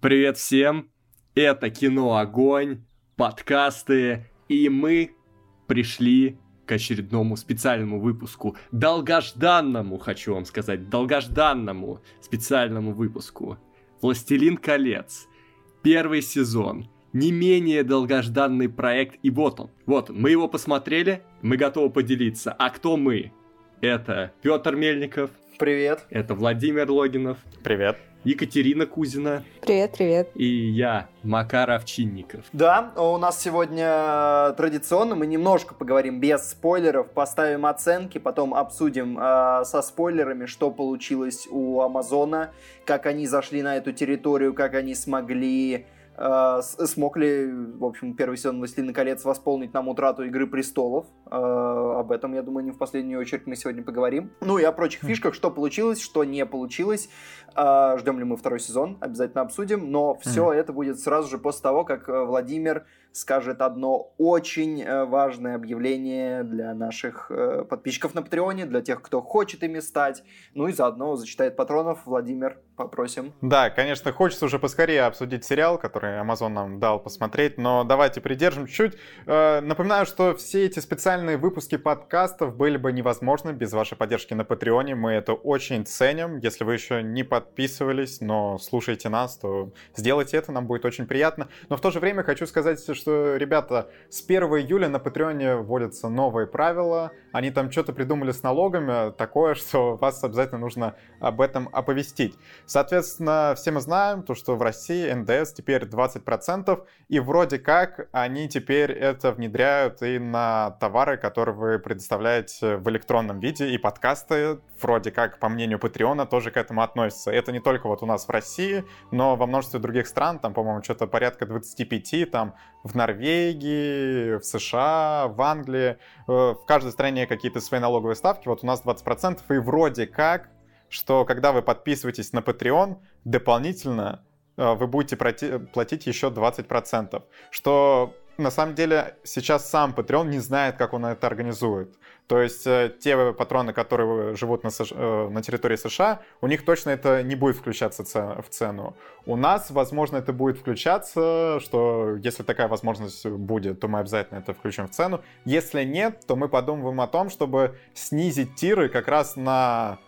Привет всем! Это кино Огонь, подкасты, и мы пришли к очередному специальному выпуску. Долгожданному, хочу вам сказать, долгожданному специальному выпуску. «Властелин колец». Первый сезон. Не менее долгожданный проект. И вот он. Вот он. Мы его посмотрели, мы готовы поделиться. А кто мы? Это Петр Мельников. Привет. Это Владимир Логинов. Привет. Екатерина Кузина. Привет, привет. И я, Макар Овчинников. Да, у нас сегодня традиционно мы немножко поговорим без спойлеров, поставим оценки, потом обсудим э, со спойлерами, что получилось у Амазона, как они зашли на эту территорию, как они смогли э, смог ли, в общем, первый сезон «Властелина колец» восполнить нам утрату «Игры престолов». Э, об этом, я думаю, не в последнюю очередь мы сегодня поговорим. Ну и о прочих фишках, что получилось, что не получилось. Э, ждем ли мы второй сезон, обязательно обсудим. Но все это будет сразу же после того, как Владимир скажет одно очень э, важное объявление для наших э, подписчиков на Патреоне, для тех, кто хочет ими стать. Ну и заодно зачитает патронов. Владимир, попросим. Да, конечно, хочется уже поскорее обсудить сериал, который Amazon нам дал посмотреть, но давайте придержим чуть-чуть. Э, напоминаю, что все эти специальные выпуски подкастов были бы невозможны без вашей поддержки на Патреоне. Мы это очень ценим. Если вы еще не подписывались, но слушаете нас, то сделайте это, нам будет очень приятно. Но в то же время хочу сказать, что, ребята, с 1 июля на Патреоне вводятся новые правила. Они там что-то придумали с налогами, такое, что вас обязательно нужно об этом оповестить. Соответственно, все мы знаем, то, что в России НДС теперь 20%, и вроде как они теперь это внедряют и на товары, которые вы предоставляете в электронном виде, и подкасты, вроде как, по мнению Патреона, тоже к этому относятся. Это не только вот у нас в России, но во множестве других стран, там, по-моему, что-то порядка 25, там, в Норвегии, в США, в Англии, э, в каждой стране какие-то свои налоговые ставки, вот у нас 20%, и вроде как, что когда вы подписываетесь на Patreon, дополнительно э, вы будете платить еще 20%, что на самом деле сейчас сам Patreon не знает, как он это организует. То есть э, те патроны, которые живут на, США, э, на территории США, у них точно это не будет включаться в цену. У нас, возможно, это будет включаться, что если такая возможность будет, то мы обязательно это включим в цену. Если нет, то мы подумываем о том, чтобы снизить тиры как раз на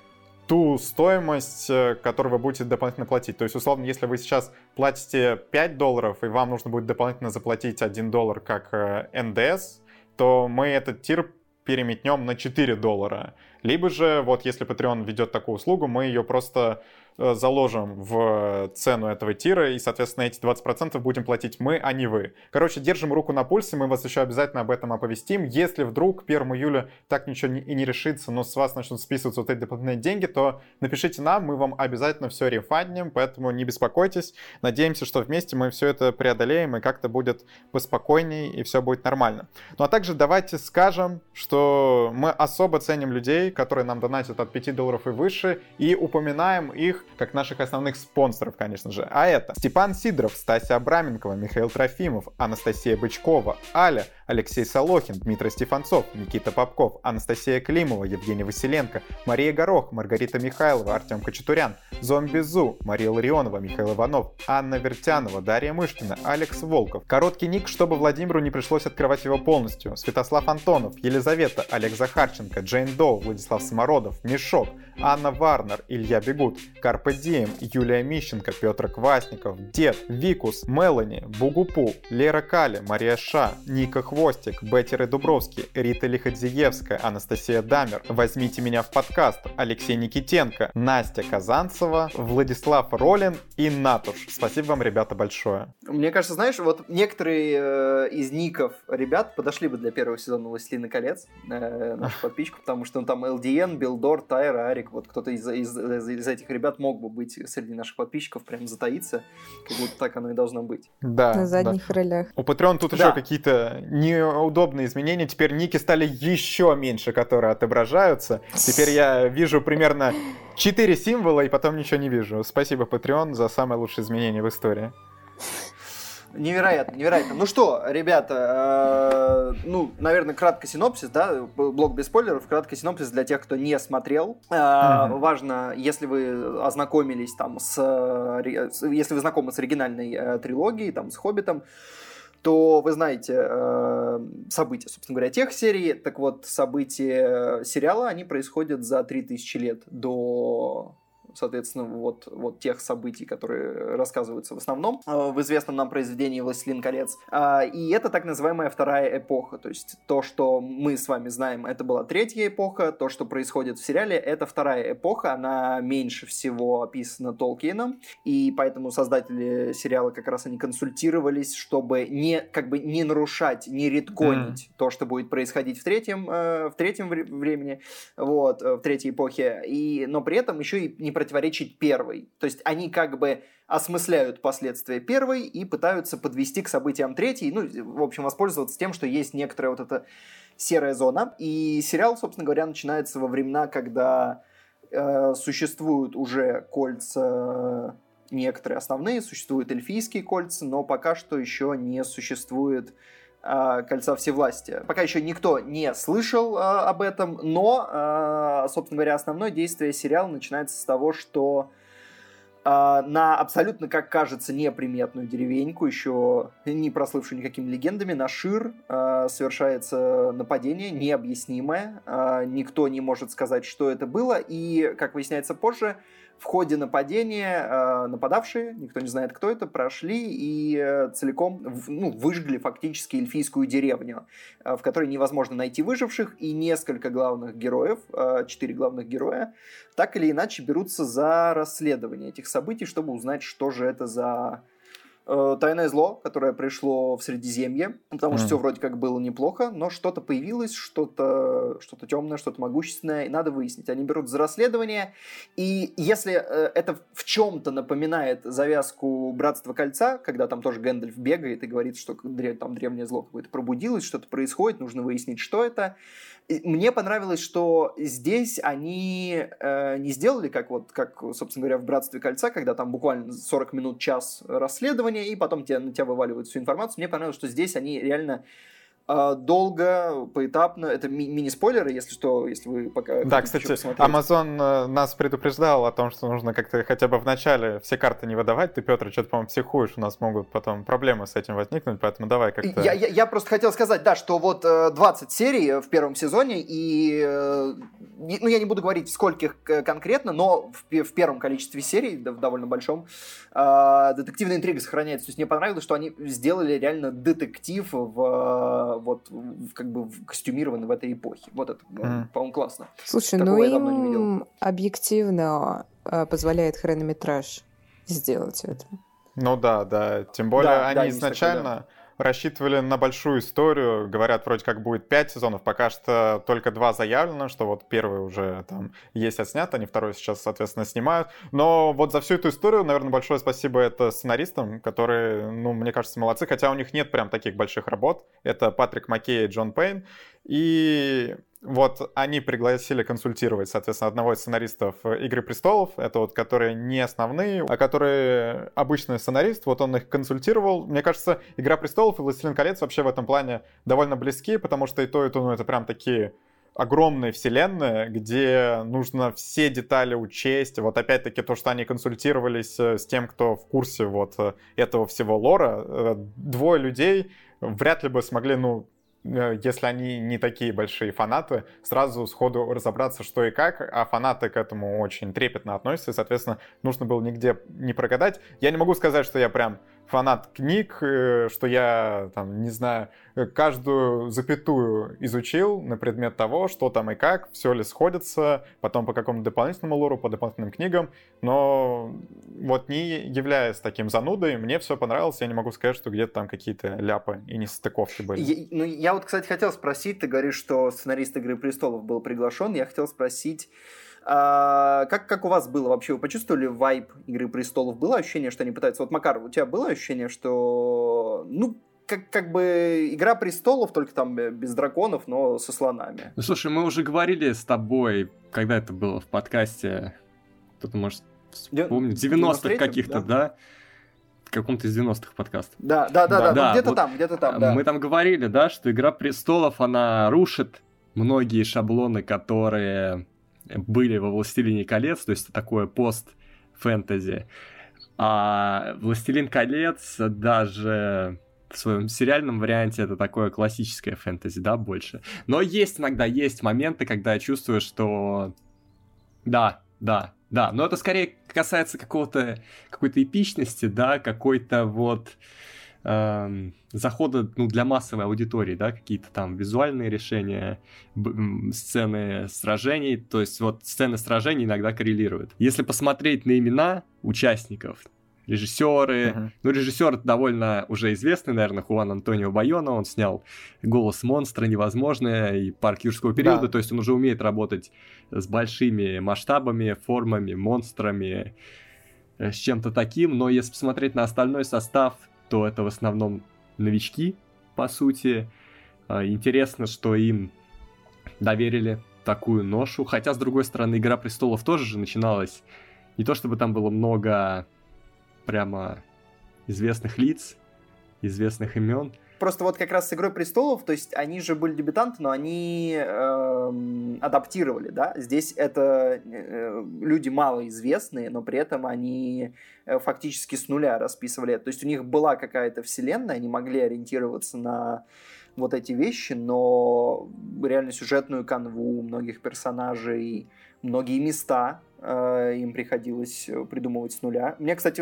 ту стоимость, э, которую вы будете дополнительно платить. То есть, условно, если вы сейчас платите 5 долларов, и вам нужно будет дополнительно заплатить 1 доллар как НДС, то мы этот тир переметнем на 4 доллара. Либо же, вот если Patreon ведет такую услугу, мы ее просто Э, заложим в цену этого тира, и, соответственно, эти 20% будем платить мы, а не вы. Короче, держим руку на пульсе, мы вас еще обязательно об этом оповестим. Если вдруг 1 июля так ничего и не решится, но с вас начнут списываться вот эти дополнительные деньги, то напишите нам, мы вам обязательно все рефандим, поэтому не беспокойтесь. Надеемся, что вместе мы все это преодолеем, и как-то будет поспокойней, и все будет нормально. Ну а также давайте скажем, что мы особо ценим людей, которые нам донатят от 5 долларов и выше, и упоминаем их как наших основных спонсоров, конечно же. А это Степан Сидоров, Стасия Абраменкова, Михаил Трофимов, Анастасия Бычкова, Аля, Алексей Солохин, Дмитрий Стефанцов, Никита Попков, Анастасия Климова, Евгений Василенко, Мария Горох, Маргарита Михайлова, Артем Кочетурян, Зомби Зу, Мария Ларионова, Михаил Иванов, Анна Вертянова, Дарья Мышкина, Алекс Волков. Короткий ник, чтобы Владимиру не пришлось открывать его полностью. Святослав Антонов, Елизавета, Олег Захарченко, Джейн Доу, Владислав Самородов, Мешок, Анна Варнер, Илья Бегут, Карпе Дием, Юлия Мищенко, Петр Квасников, Дед, Викус, Мелани, Бугупу, Лера Кали, Мария Ша, Ника Хвостик, Беттер Дубровский, Рита Лиходзиевская, Анастасия Дамер, Возьмите меня в подкаст, Алексей Никитенко, Настя Казанцева, Владислав Ролин и Натуш. Спасибо вам, ребята, большое. Мне кажется, знаешь, вот некоторые э, из ников ребят подошли бы для первого сезона «Властелина колец», э, нашу подписчику, потому что ну, там LDN, Билдор, Тайр, Арик, вот кто-то из, из, из этих ребят мог бы быть среди наших подписчиков, прям затаиться, как будто так оно и должно быть. Да. На задних да. ролях. У Patreon тут да. еще какие-то неудобные изменения. Теперь ники стали еще меньше, которые отображаются. Теперь я вижу примерно 4 символа и потом ничего не вижу. Спасибо, Patreon, за самое лучшее изменение в истории. Невероятно, невероятно. Ну что, ребята, э, ну, наверное, кратко синопсис, да, блок без спойлеров, кратко синопсис для тех, кто не смотрел. Э, mm-hmm. Важно, если вы ознакомились там с, если вы знакомы с оригинальной э, трилогией, там, с Хоббитом, то вы знаете э, события, собственно говоря, тех серий. Так вот, события сериала, они происходят за 3000 лет до соответственно, вот, вот тех событий, которые рассказываются в основном э, в известном нам произведении «Властелин колец». А, и это так называемая вторая эпоха, то есть то, что мы с вами знаем, это была третья эпоха, то, что происходит в сериале, это вторая эпоха, она меньше всего описана Толкиеном, и поэтому создатели сериала как раз они консультировались, чтобы не, как бы не нарушать, не редконить mm. то, что будет происходить в третьем, э, в третьем времени, вот, э, в третьей эпохе, и, но при этом еще и не противоречить первой. То есть они как бы осмысляют последствия первой и пытаются подвести к событиям третьей, ну, в общем, воспользоваться тем, что есть некоторая вот эта серая зона. И сериал, собственно говоря, начинается во времена, когда э, существуют уже кольца некоторые основные, существуют эльфийские кольца, но пока что еще не существует кольца всевластия. Пока еще никто не слышал э, об этом, но, э, собственно говоря, основное действие сериала начинается с того, что на абсолютно, как кажется, неприметную деревеньку, еще не прослывшую никакими легендами, на Шир совершается нападение необъяснимое. никто не может сказать, что это было. И, как выясняется позже, в ходе нападения э, нападавшие, никто не знает, кто это, прошли и э, целиком ну, выжгли фактически эльфийскую деревню, э, в которой невозможно найти выживших, и несколько главных героев, четыре главных героя, так или иначе берутся за расследование этих событий, чтобы узнать, что же это за э, тайное зло, которое пришло в Средиземье, потому что mm. все вроде как было неплохо, но что-то появилось, что-то что темное, что-то могущественное, и надо выяснить. Они берут за расследование, и если э, это в чем-то напоминает завязку Братства Кольца, когда там тоже Гэндальф бегает и говорит, что там древнее зло какое-то пробудилось, что-то происходит, нужно выяснить, что это, мне понравилось, что здесь они э, не сделали, как вот, как, собственно говоря, в «Братстве кольца», когда там буквально 40 минут, час расследования, и потом тебе, на тебя вываливают всю информацию. Мне понравилось, что здесь они реально долго, поэтапно. Это ми- мини-спойлеры, если что, если вы пока... Да, кстати, Amazon э, нас предупреждал о том, что нужно как-то хотя бы в начале все карты не выдавать. Ты, Петр, что-то, по-моему, психуешь, у нас могут потом проблемы с этим возникнуть, поэтому давай как-то... Я, я, я просто хотел сказать, да, что вот 20 э, серий в первом сезоне, и... Э, ну, я не буду говорить, скольких конкретно, но в, в первом количестве серий, в довольно большом, детективная интрига сохраняется. То есть мне понравилось, что они сделали реально детектив в вот как бы костюмированы в этой эпохе. Вот это, mm. по-моему, классно. Слушай, Такого ну им объективно э, позволяет хронометраж сделать это. Ну да, да. Тем более да, они да, изначально... Такой, да рассчитывали на большую историю. Говорят, вроде как будет 5 сезонов, пока что только два заявлено, что вот первый уже там есть отснят, они второй сейчас, соответственно, снимают. Но вот за всю эту историю, наверное, большое спасибо это сценаристам, которые, ну, мне кажется, молодцы, хотя у них нет прям таких больших работ. Это Патрик Маккей и Джон Пейн. И вот они пригласили консультировать, соответственно, одного из сценаристов «Игры престолов», это вот которые не основные, а которые обычный сценарист, вот он их консультировал. Мне кажется, «Игра престолов» и «Властелин колец» вообще в этом плане довольно близки, потому что и то, и то, ну, это прям такие огромные вселенные, где нужно все детали учесть. Вот опять-таки то, что они консультировались э, с тем, кто в курсе вот э, этого всего лора, э, двое людей вряд ли бы смогли, ну, Э, если они не такие большие фанаты, сразу сходу разобраться, что и как, а фанаты к этому очень трепетно относятся, и, соответственно, нужно было нигде не прогадать. Я не могу сказать, что я прям фанат книг, э, что я, там, не знаю, каждую запятую изучил на предмет того, что там и как, все ли сходится, потом по какому-то дополнительному лору, по дополнительным книгам, но вот не являясь таким занудой, мне все понравилось, я не могу сказать, что где-то там какие-то ляпы и нестыковки были. Я, ну, я вот, кстати, хотел спросить, ты говоришь, что сценарист «Игры престолов» был приглашен, я хотел спросить, а, как, как у вас было вообще? Вы почувствовали вайп Игры престолов? Было ощущение, что они пытаются... Вот, Макар, у тебя было ощущение, что... Ну, как, как бы Игра престолов, только там без драконов, но со слонами. Ну, слушай, мы уже говорили с тобой, когда это было в подкасте, кто-то может вспомнить, 90-х каких-то, да? да? каком-то из 90-х подкастов. Да, да, да, да, да, ну, где-то вот там, где-то там, да. Мы там говорили, да, что Игра престолов, она рушит многие шаблоны, которые были во Властелине колец, то есть такое пост-фэнтези. А Властелин колец даже в своем сериальном варианте это такое классическое фэнтези, да, больше. Но есть иногда, есть моменты, когда я чувствую, что да, да, да, но это скорее касается какого-то какой-то эпичности, да, какой-то вот эм, захода ну, для массовой аудитории, да, какие-то там визуальные решения, сцены сражений, то есть вот сцены сражений иногда коррелируют. Если посмотреть на имена участников, режиссеры. Uh-huh. Ну, режиссер довольно уже известный, наверное, Хуан Антонио Байона. Он снял «Голос монстра», «Невозможное» и «Парк юрского периода». Да. То есть он уже умеет работать с большими масштабами, формами, монстрами, э, с чем-то таким. Но если посмотреть на остальной состав, то это в основном новички, по сути. А, интересно, что им доверили такую ношу. Хотя, с другой стороны, «Игра престолов» тоже же начиналась не то чтобы там было много прямо известных лиц, известных имен. Просто вот как раз с «Игрой престолов», то есть они же были дебютанты, но они э, адаптировали, да? Здесь это э, люди малоизвестные, но при этом они э, фактически с нуля расписывали То есть у них была какая-то вселенная, они могли ориентироваться на вот эти вещи, но реально сюжетную канву многих персонажей, многие места Э, им приходилось э, придумывать с нуля. Мне, кстати,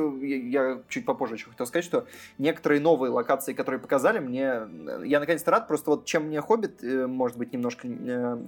я чуть попозже еще хотел сказать, что некоторые новые локации, которые показали, мне... Э, я наконец-то рад, просто вот чем мне Хоббит, может быть, немножко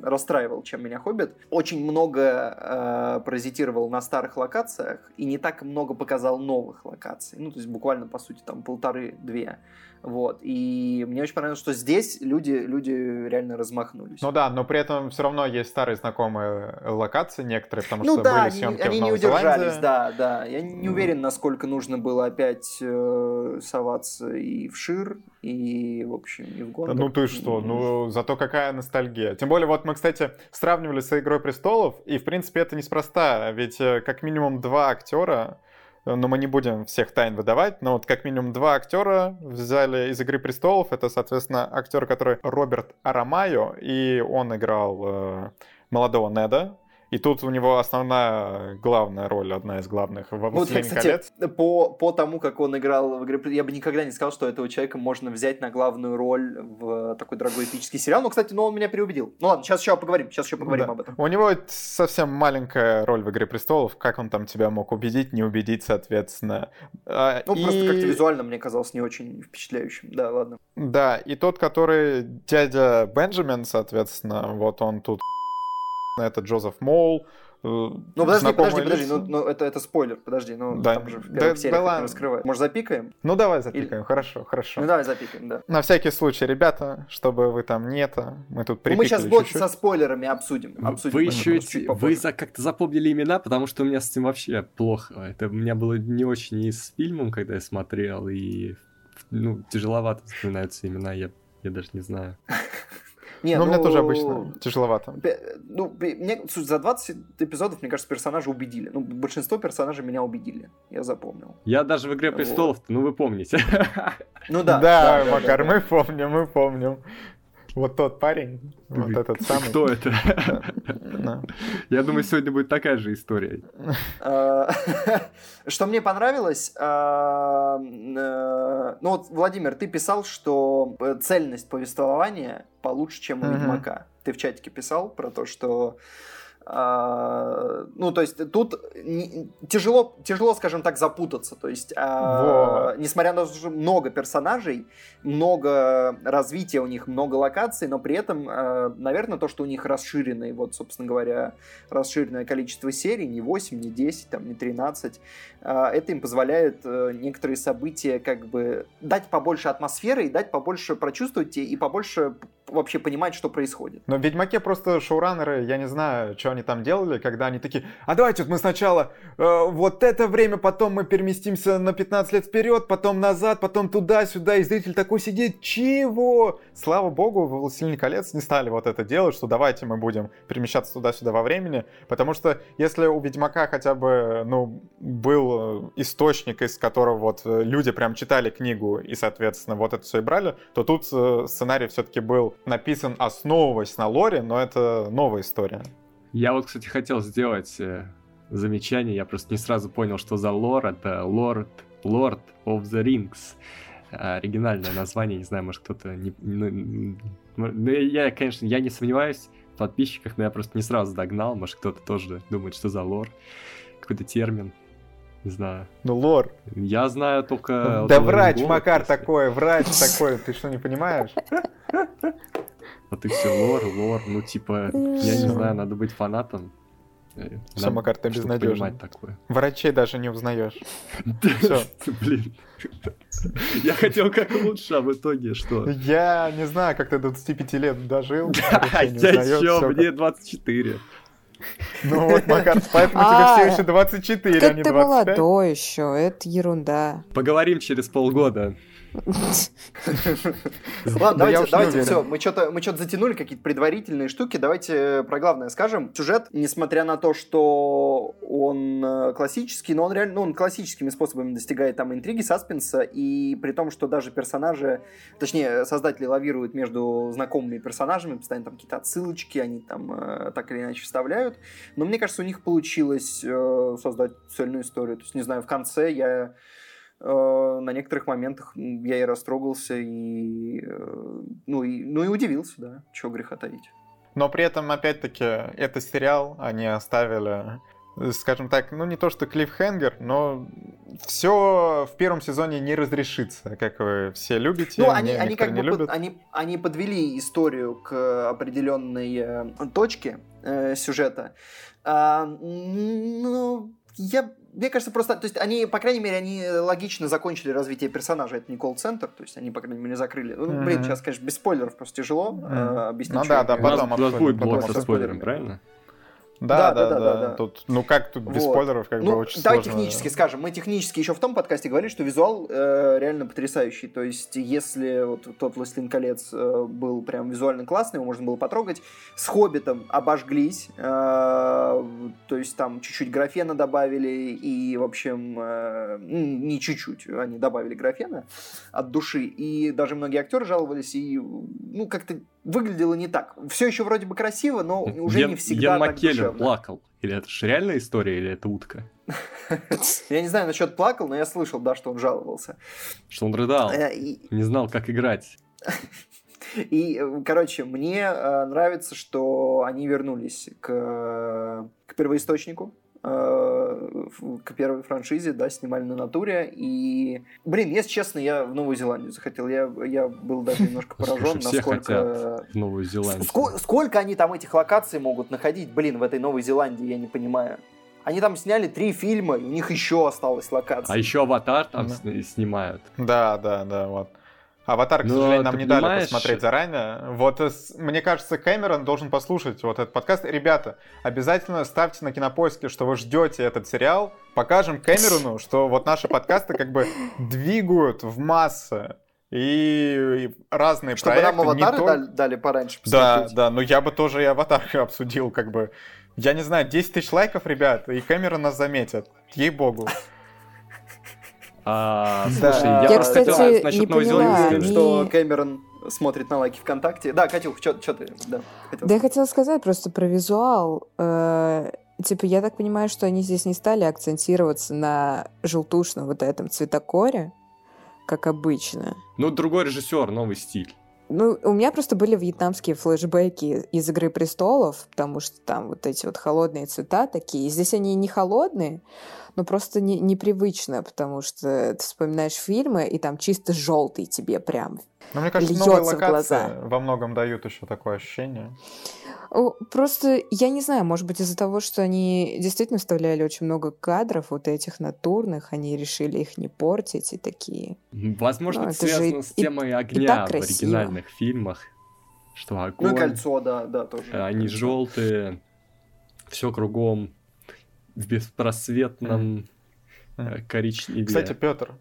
расстраивал, чем меня Хоббит. Очень много э, паразитировал на старых локациях и не так много показал новых локаций. Ну, то есть буквально, по сути, там полторы-две. Вот. И мне очень понравилось, что здесь люди, люди реально размахнулись. Ну да, но при этом все равно есть старые знакомые локации некоторые, потому ну, что да, были съемки они, в они не удержались, да, да. Я не уверен, насколько нужно было опять э, соваться и в Шир, и, в общем, и в Гондор. Ну ты что, ну зато какая ностальгия. Тем более, вот мы, кстати, сравнивали с «Игрой престолов», и, в принципе, это неспроста, ведь э, как минимум два актера но мы не будем всех тайн выдавать, но вот как минимум два актера взяли из «Игры престолов». Это, соответственно, актер, который Роберт Арамайо, и он играл э, молодого Неда, и тут у него основная главная роль, одна из главных во вот, кстати, колец. По, по тому, как он играл в игре, я бы никогда не сказал, что этого человека можно взять на главную роль в такой дорогой эпический сериал. Но, кстати, но он меня переубедил. Ну ладно, сейчас еще поговорим, сейчас еще поговорим да. об этом. У него совсем маленькая роль в Игре престолов. Как он там тебя мог убедить, не убедить, соответственно. А, ну, и... просто как-то визуально мне казалось не очень впечатляющим. Да, ладно. Да, и тот, который дядя Бенджамин, соответственно, вот он тут это Джозеф Моул. Э, ну подожди, подожди, подожди, ну, ну это, это спойлер, подожди, ну да. там же в первых да, сериях да, не раскрывают. Может запикаем? Ну давай запикаем, Или... хорошо, хорошо. Ну давай запикаем, да. На всякий случай, ребята, чтобы вы там не это, мы тут ну, Мы сейчас блок со спойлерами обсудим. обсудим вы еще эти, вы за, как-то запомнили имена, потому что у меня с этим вообще плохо. Это у меня было не очень и с фильмом, когда я смотрел, и ну, тяжеловато вспоминаются имена, я, я даже не знаю. Не, Но ну, мне тоже обычно тяжеловато. Ну, мне, за 20 эпизодов, мне кажется, персонажи убедили. Ну, большинство персонажей меня убедили. Я запомнил. Я даже в «Игре престолов», вот. ну вы помните. Ну да. Да, да Макар, да, мы помним, мы помним. Вот тот парень, вот этот самый. Кто это? Я думаю, сегодня будет такая же история. А, что мне понравилось, а, э, ну вот, Владимир, ты писал, что э, цельность повествования получше, чем у Ведьмака. Ты в чатике писал про то, что ну, то есть тут тяжело, тяжело, скажем так, запутаться. То есть, а, несмотря на то, что много персонажей, много развития у них, много локаций, но при этом, а, наверное, то, что у них расширенное, вот, собственно говоря, расширенное количество серий, не 8, не 10, там, не 13, а, это им позволяет а, некоторые события как бы дать побольше атмосферы и дать побольше прочувствовать и побольше вообще понимать, что происходит. Но в Ведьмаке просто шоураннеры, я не знаю, что они там делали, когда они такие, а давайте вот мы сначала э, вот это время, потом мы переместимся на 15 лет вперед, потом назад, потом туда-сюда, и зритель такой сидит, чего? Слава богу, в «Властелине колец» не стали вот это делать, что давайте мы будем перемещаться туда-сюда во времени, потому что если у Ведьмака хотя бы, ну, был источник, из которого вот люди прям читали книгу и, соответственно, вот это все и брали, то тут э, сценарий все-таки был написан основываясь на лоре, но это новая история. Я вот, кстати, хотел сделать э, замечание, я просто не сразу понял, что за лор. Это Lord, Lord of the Rings. Оригинальное название, не знаю, может кто-то... Не, ну, ну, я, конечно, я не сомневаюсь в подписчиках, но я просто не сразу догнал. Может кто-то тоже думает, что за лор. Какой-то термин. Не знаю. Ну, лор. Я знаю только... Да врач, Макар такой, врач такой, ты что, не понимаешь? Вот и все, лор, лор, ну типа, я не знаю, надо быть фанатом. Э, все, Макар, ты безнадежный. такое. Врачей даже не узнаешь. Все. Блин. Я хотел как лучше, а в итоге что? Я не знаю, как ты до 25 лет дожил. Я еще, мне 24. Ну вот, Макар, поэтому тебе все еще 24, а не 25. ты молодой еще, это ерунда. Поговорим через полгода. Ладно, давайте, давайте все. Мы что-то мы что-то затянули, какие-то предварительные штуки. Давайте про главное скажем. Сюжет, несмотря на то, что он э, классический, но он реально, ну, он классическими способами достигает там интриги, саспенса, и при том, что даже персонажи, точнее, создатели лавируют между знакомыми персонажами, постоянно там какие-то отсылочки, они там э, так или иначе вставляют. Но мне кажется, у них получилось э, создать цельную историю. То есть, не знаю, в конце я Э, на некоторых моментах я и растрогался, и, э, ну, и, ну и удивился, да, чего греха таить. Но при этом, опять-таки, это сериал, они оставили, скажем так, ну не то что клиффхенгер, но все в первом сезоне не разрешится, как вы все любите. Ну, они, они как бы под, они, они подвели историю к определенной э, точке э, сюжета. А, ну, я мне кажется, просто, то есть они, по крайней мере, они логично закончили развитие персонажа, это не колл-центр, то есть они, по крайней мере, закрыли. Ну, блин, сейчас, конечно, без спойлеров просто тяжело э, объяснить. Ну да, да, потом. У нас, будет блок со спойлерами, правильно? Да, да, да, да, да. Тут, ну как тут без вот. спойлеров, как ну, бы очень давай сложно. технически скажем. Мы технически еще в том подкасте говорили, что визуал э, реально потрясающий. То есть, если вот тот «Властелин колец» э, был прям визуально классный, его можно было потрогать, с «Хоббитом» обожглись. Э, то есть, там чуть-чуть графена добавили, и, в общем, э, не чуть-чуть, они добавили графена от души. И даже многие актеры жаловались, и, ну, как-то выглядело не так. Все еще вроде бы красиво, но уже Ян, не всегда Ян так душевно. плакал. Или это же реальная история, или это утка? Я не знаю насчет плакал, но я слышал, да, что он жаловался. Что он рыдал, э, не знал, как играть. И, короче, мне э, нравится, что они вернулись к, к первоисточнику, Э, к первой франшизе, да, снимали на натуре. И, блин, если честно, я в Новую Зеландию захотел. Я, я был даже немножко поражен, насколько... в Новую Зеландию. Сколько, сколько они там этих локаций могут находить, блин, в этой Новой Зеландии, я не понимаю. Они там сняли три фильма, и у них еще осталась локация. А еще аватар там да. снимают. Да, да, да, вот. Аватар, к Но сожалению, нам не понимаешь... дали посмотреть заранее. Вот, э, мне кажется, Кэмерон должен послушать вот этот подкаст. Ребята, обязательно ставьте на кинопоиске, что вы ждете этот сериал. Покажем Кэмерону, что вот наши подкасты как бы двигают в массы. И, разные Чтобы проекты. Чтобы нам аватары только... дали, дали пораньше посмотреть. Да, да, но я бы тоже и аватар обсудил, как бы. Я не знаю, 10 тысяч лайков, ребят, и Кэмерон нас заметят. Ей-богу. А, слушай, я, я кстати, хотел насчет Новой Зеландии, не... что Кэмерон смотрит на лайки ВКонтакте. Да, Катюх, что ты? Да, хотел. да, я хотела сказать просто про визуал. Э, типа, я так понимаю, что они здесь не стали акцентироваться на желтушном вот этом цветокоре, как обычно. Ну, другой режиссер, новый стиль. Ну, у меня просто были вьетнамские флешбеки из «Игры престолов», потому что там вот эти вот холодные цвета такие. Здесь они не холодные, но просто не, непривычно, потому что ты вспоминаешь фильмы, и там чисто желтый тебе прям Но мне кажется, новые локации во многом дают еще такое ощущение. Просто, я не знаю, может быть, из-за того, что они действительно вставляли очень много кадров вот этих натурных, они решили их не портить и такие. Возможно, ну, это связано же с темой и, огня и в оригинальных фильмах. что огонь. Ну кольцо, да, да, тоже. Они желтые, все кругом в беспросветном mm. коричневе. Кстати, Петр,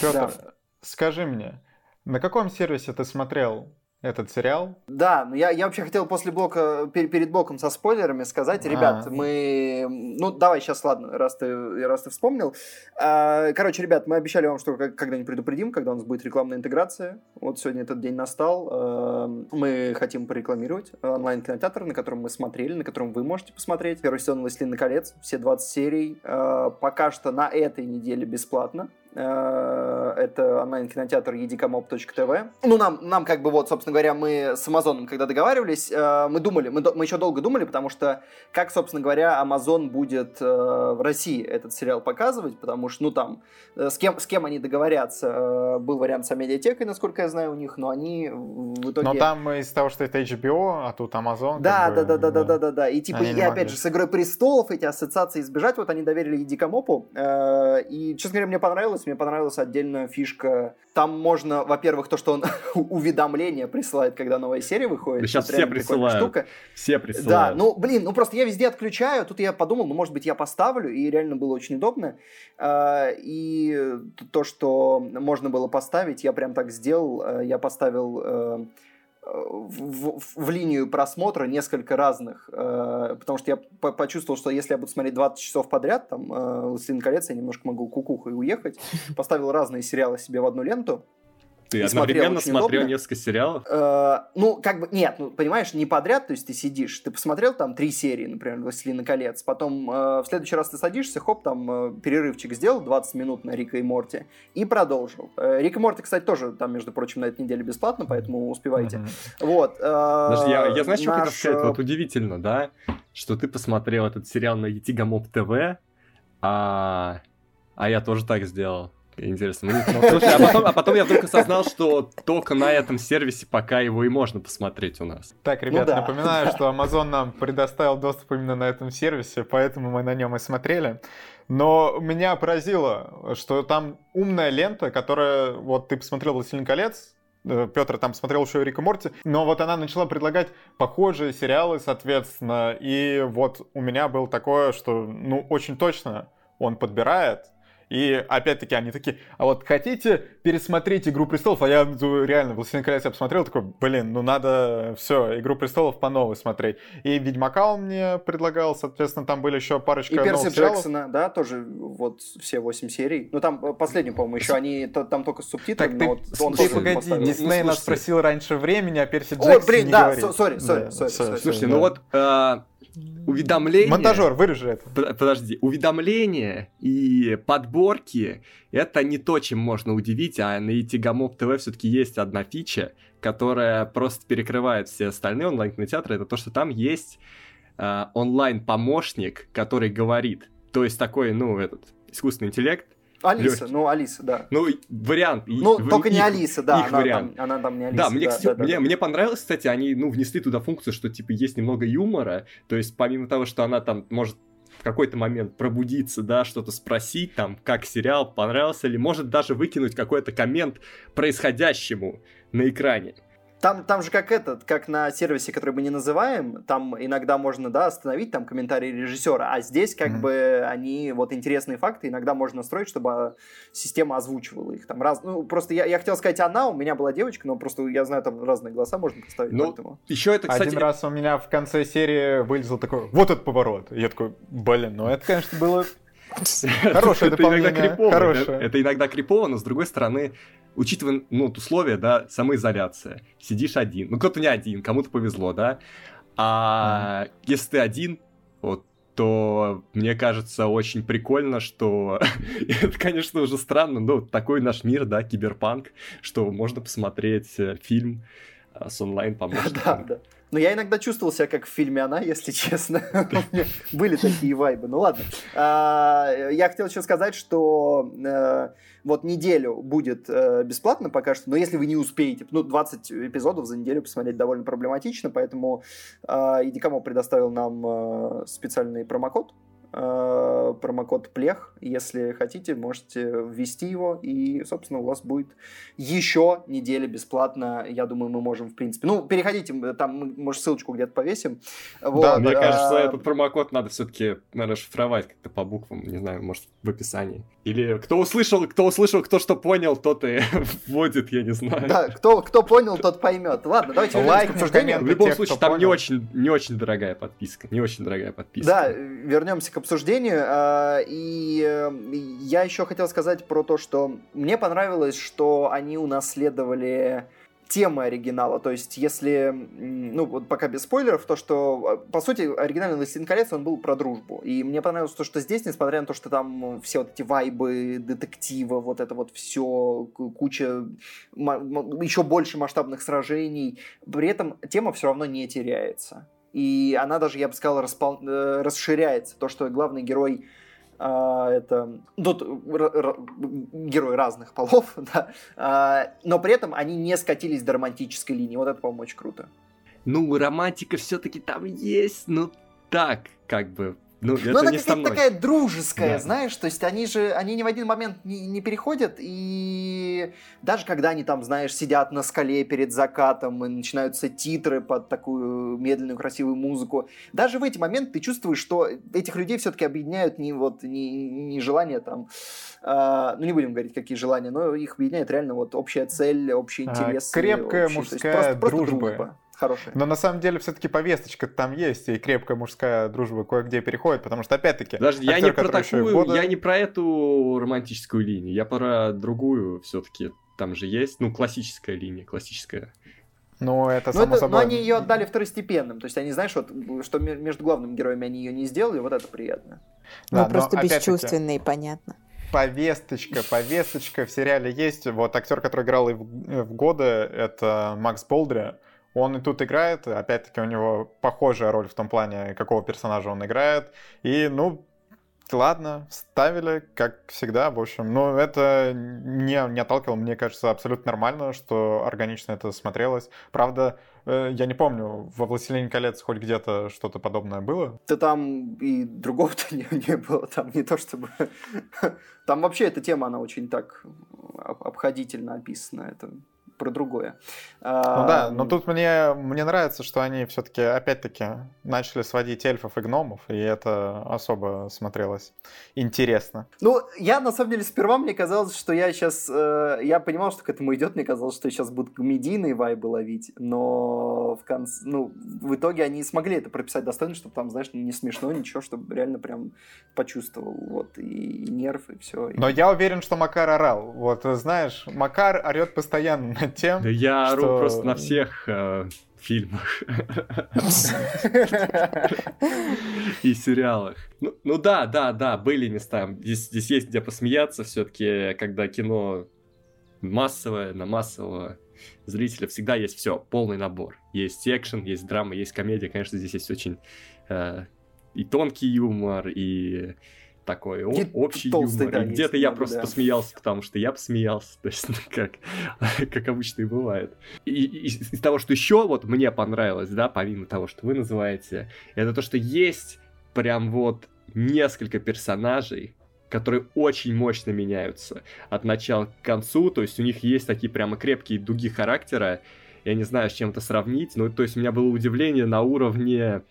Петр, да. скажи мне, на каком сервисе ты смотрел этот сериал. Да, но я, я вообще хотел после блока, перед, перед блоком со спойлерами сказать, ребят, а. мы... Ну, давай сейчас, ладно, раз ты, раз ты вспомнил. А, короче, ребят, мы обещали вам, что когда-нибудь предупредим, когда у нас будет рекламная интеграция. Вот сегодня этот день настал. А, мы хотим порекламировать онлайн-кинотеатр, на котором мы смотрели, на котором вы можете посмотреть. Первый сезон «Властелина колец», все 20 серий. А, пока что на этой неделе бесплатно. Э, это онлайн-кинотеатр edicomop.tv. Ну, нам, нам как бы вот, собственно говоря, мы с Амазоном, когда договаривались, э, мы думали, мы, мы еще долго думали, потому что как, собственно говоря, Amazon будет э, в России этот сериал показывать, потому что, ну, там, с кем, с кем они договорятся, был вариант с медиатекой, насколько я знаю, у них, но они в итоге... Но там из-за того, что это HBO, а тут Amazon... Да, да, да, да, да, да, да, да, и типа, и опять же, с Игрой Престолов эти ассоциации избежать, вот они доверили Едикомопу, и, честно говоря, мне понравилось, мне понравилась отдельная фишка. Там можно, во-первых, то, что он уведомления присылает, когда новая серия выходит. сейчас все присылают. Штука. Все присылают. Да, ну, блин, ну просто я везде отключаю. Тут я подумал, ну, может быть, я поставлю, и реально было очень удобно. А, и то, что можно было поставить, я прям так сделал. А, я поставил э, в, в, в линию просмотра несколько разных, э, потому что я по почувствовал, что если я буду смотреть 20 часов подряд, там, э, «Властелин колец», я немножко могу кукухой уехать, поставил разные сериалы себе в одну ленту, ты одновременно смотрел, смотрел несколько сериалов? Э, ну, как бы, нет, ну, понимаешь, не подряд, то есть ты сидишь, ты посмотрел там три серии, например, «Властелина колец», потом э, в следующий раз ты садишься, хоп, там э, перерывчик сделал 20 минут на Рика и Морти и продолжил. Э, Рик и Морти, кстати, тоже там, между прочим, на этой неделе бесплатно, поэтому успевайте. Вот. Э, Подожди, я, я знаю, что наш... хотел сказать, вот удивительно, да, что ты посмотрел этот сериал на Етигамоп ТВ, а... а я тоже так сделал. Интересно. Ну, слушай, а потом, а потом я вдруг осознал, что только на этом сервисе пока его и можно посмотреть у нас. Так, ребят, ну, да. напоминаю, что Amazon нам предоставил доступ именно на этом сервисе, поэтому мы на нем и смотрели. Но меня поразило, что там умная лента, которая... Вот ты посмотрел «Властелин колец», э, Петр там смотрел еще Рика Морти, но вот она начала предлагать похожие сериалы, соответственно, и вот у меня было такое, что, ну, очень точно он подбирает, и опять-таки они такие, а вот хотите пересмотреть «Игру престолов»? А я ну, реально «Властелин колец» я посмотрел, такой, блин, ну надо все, «Игру престолов» по новой смотреть. И «Ведьмака» он мне предлагал, соответственно, там были еще парочка И Перси Джексона, да, тоже вот все восемь серий. Ну там э, последний, по-моему, еще они там только с субтитрами, так, ты, вот он ты погоди, Дисней нас спросил раньше времени, а Перси Джексон О, блин, не да, сори, сори, сори. Слушайте, ну вот а, уведомления... Монтажер, вырежи это. Подожди, уведомления и подборки — это не то, чем можно удивить, а на Итигамоп ТВ все-таки есть одна фича, которая просто перекрывает все остальные онлайн-кинотеатры, это то, что там есть э, онлайн-помощник, который говорит, то есть такой, ну, этот, искусственный интеллект, Алиса, Лёгкий. ну Алиса, да. Ну, вариант. Ну, в, только их, не Алиса, да. Их она, вариант. Там, она там не Алиса. Да, мне, да, кстати, да, мне, да. мне понравилось, кстати, они, ну, внесли туда функцию, что, типа, есть немного юмора, то есть, помимо того, что она там может в какой-то момент пробудиться, да, что-то спросить, там, как сериал, понравился ли, может даже выкинуть какой-то коммент происходящему на экране. Там, там же как этот, как на сервисе, который мы не называем, там иногда можно, да, остановить там комментарий режиссера, а здесь как mm-hmm. бы они, вот интересные факты иногда можно настроить, чтобы система озвучивала их там раз, ну просто я, я хотел сказать она, у меня была девочка, но просто я знаю там разные голоса можно поставить. Ну, поэтому. еще это, кстати... Один раз у меня в конце серии вылезал такой, вот этот поворот, и я такой, блин, ну это, конечно, было Хорошее дополнение. Это иногда крипово, Хорошее. Это, это иногда крипово, но с другой стороны, учитывая ну, условия, да, самоизоляция, сидишь один, ну кто-то не один, кому-то повезло, да, а mm. если ты один, вот, то мне кажется очень прикольно, что это, конечно, уже странно, но такой наш мир, да, киберпанк, что можно посмотреть э, фильм с онлайн-помощником. Да, да. Но я иногда чувствовал себя как в фильме «Она», если честно. Были такие вайбы. Ну ладно. А, я хотел еще сказать, что э, вот неделю будет э, бесплатно пока что, но если вы не успеете, ну, 20 эпизодов за неделю посмотреть довольно проблематично, поэтому Идикамо предоставил нам э, специальный промокод, э, промокод плех. Если хотите, можете ввести его, и, собственно, у вас будет еще неделя бесплатно. Я думаю, мы можем, в принципе... Ну, переходите, там мы, может, ссылочку где-то повесим. Вот. Да, мне кажется, этот промокод надо все-таки расшифровать как-то по буквам, не знаю, может, в описании. Или кто услышал, кто услышал, кто что понял, тот и вводит, я не знаю. Да, кто, кто понял, тот поймет. Ладно, давайте лайк, обсуждению. В любом тех, случае, там понял. не очень, не очень дорогая подписка, не очень дорогая подписка. Да, вернемся к обсуждению. А, и э, я еще хотел сказать про то, что мне понравилось, что они унаследовали темы оригинала. То есть, если, ну, вот пока без спойлеров, то, что, по сути, оригинальный «Властелин колец», он был про дружбу. И мне понравилось то, что здесь, несмотря на то, что там все вот эти вайбы детектива, вот это вот все, куча еще больше масштабных сражений, при этом тема все равно не теряется. И она даже, я бы сказал, распол... Э, расширяется. То, что главный герой а, это тут герои разных полов, да, а, но при этом они не скатились до романтической линии. Вот это, по-моему, очень круто. Ну, романтика все-таки там есть, ну так, как бы ну, Но она какая-то такая дружеская, да. знаешь, то есть они же, они ни в один момент не, не переходят, и даже когда они там, знаешь, сидят на скале перед закатом, и начинаются титры под такую медленную красивую музыку, даже в эти моменты ты чувствуешь, что этих людей все-таки объединяют не вот, не, не желание там, э, ну не будем говорить, какие желания, но их объединяет реально вот общая цель, общий интерес. А, крепкая общий, мужская просто, просто дружба. дружба хорошая. Но на самом деле все-таки повесточка там есть, и крепкая мужская дружба кое-где переходит, потому что опять-таки... Даже я не про такую, года... я не про эту романтическую линию, я про другую все-таки. Там же есть, ну, классическая линия, классическая. Ну, это само это, собой. Но они ее отдали второстепенным. То есть они, знаешь, вот, что между главными героями они ее не сделали, вот это приятно. Да, ну, просто бесчувственные, понятно повесточка, повесточка в сериале есть. Вот актер, который играл и в, в годы, это Макс Болдри. Он и тут играет, опять-таки у него похожая роль в том плане, какого персонажа он играет. И, ну, ладно, ставили, как всегда, в общем. Но это не, не отталкивало, мне кажется, абсолютно нормально, что органично это смотрелось. Правда, э, я не помню, во «Властелине колец» хоть где-то что-то подобное было? Да там и другого-то не, не было, там не то чтобы... Там вообще эта тема, она очень так обходительно описана, это про другое. Ну да, но тут мне, мне нравится, что они все-таки опять-таки начали сводить эльфов и гномов, и это особо смотрелось интересно. Ну, я на самом деле сперва мне казалось, что я сейчас... Э, я понимал, что к этому идет, мне казалось, что сейчас будут комедийные вайбы ловить, но в конце... Ну, в итоге они смогли это прописать достойно, чтобы там, знаешь, не смешно, ничего, чтобы реально прям почувствовал, вот, и, и нерв, и все. Но я уверен, что Макар орал. Вот, знаешь, Макар орет постоянно тем, Да я что... ору просто на всех э, фильмах и сериалах. Ну, ну да, да, да, были места. Здесь, здесь есть где посмеяться все-таки, когда кино массовое, на массового зрителя всегда есть все, полный набор. Есть экшен, есть драма, есть комедия. Конечно, здесь есть очень э, и тонкий юмор, и такой Где общий юмор. Да, и где-то я просто да. посмеялся, потому что я посмеялся. То есть, ну, как, как обычно и бывает. И, и из того, что еще вот мне понравилось, да, помимо того, что вы называете, это то, что есть прям вот несколько персонажей, которые очень мощно меняются от начала к концу, то есть у них есть такие прямо крепкие дуги характера, я не знаю, с чем это сравнить, но то есть у меня было удивление на уровне...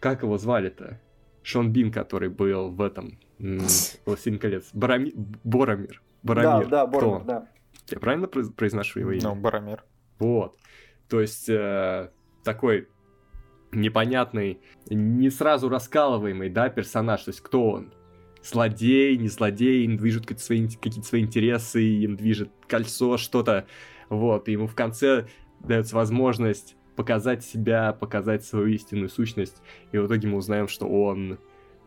Как его звали-то? Шон Бин, который был в этом «Властелин колец». Барами... Боромир. Боромир. Да, да, Боромир, да. Я правильно произношу его имя? Ну, Боромир. Вот. То есть э, такой непонятный, не сразу раскалываемый, да, персонаж. То есть кто он? Злодей, не злодей, им движут какие-то свои, какие свои интересы, им движет кольцо, что-то. Вот, и ему в конце дается возможность показать себя, показать свою истинную сущность, и в итоге мы узнаем, что он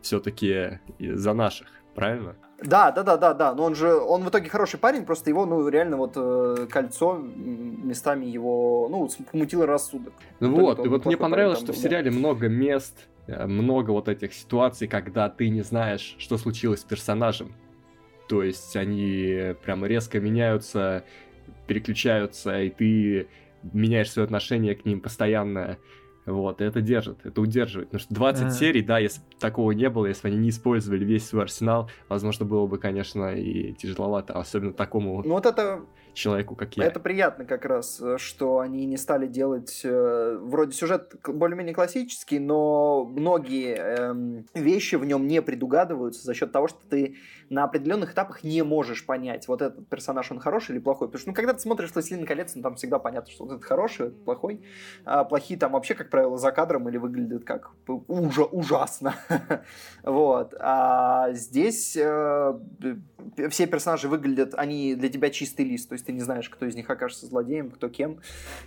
все-таки за наших, правильно? Да, да, да, да, да. Но он же, он в итоге хороший парень, просто его, ну, реально вот э, кольцо местами его, ну, помутило рассудок. Ну вот, и вот мне понравилось, что в сериале много мест, э, много вот этих ситуаций, когда ты не знаешь, что случилось с персонажем. То есть они прямо резко меняются, переключаются, и ты меняешь свое отношение к ним постоянно. Вот, и это держит, это удерживает. Потому что 20 mm. серий, да, если такого не было, если они не использовали весь свой арсенал, возможно, было бы, конечно, и тяжеловато, особенно такому ну, вот это человеку, как я. Это приятно как раз, э, что они не стали делать... Э, вроде сюжет более-менее классический, но многие э, вещи в нем не предугадываются за счет того, что ты на определенных этапах не можешь понять, вот этот персонаж, он хороший или плохой. Потому что, ну, когда ты смотришь «Властелин колец», ну, там всегда понятно, что вот этот хороший, этот плохой. А плохие там вообще, как правило, за кадром или выглядят как ужа ужасно. вот. А здесь э, все персонажи выглядят, они для тебя чистый лист, то есть ты не знаешь, кто из них окажется злодеем, кто кем.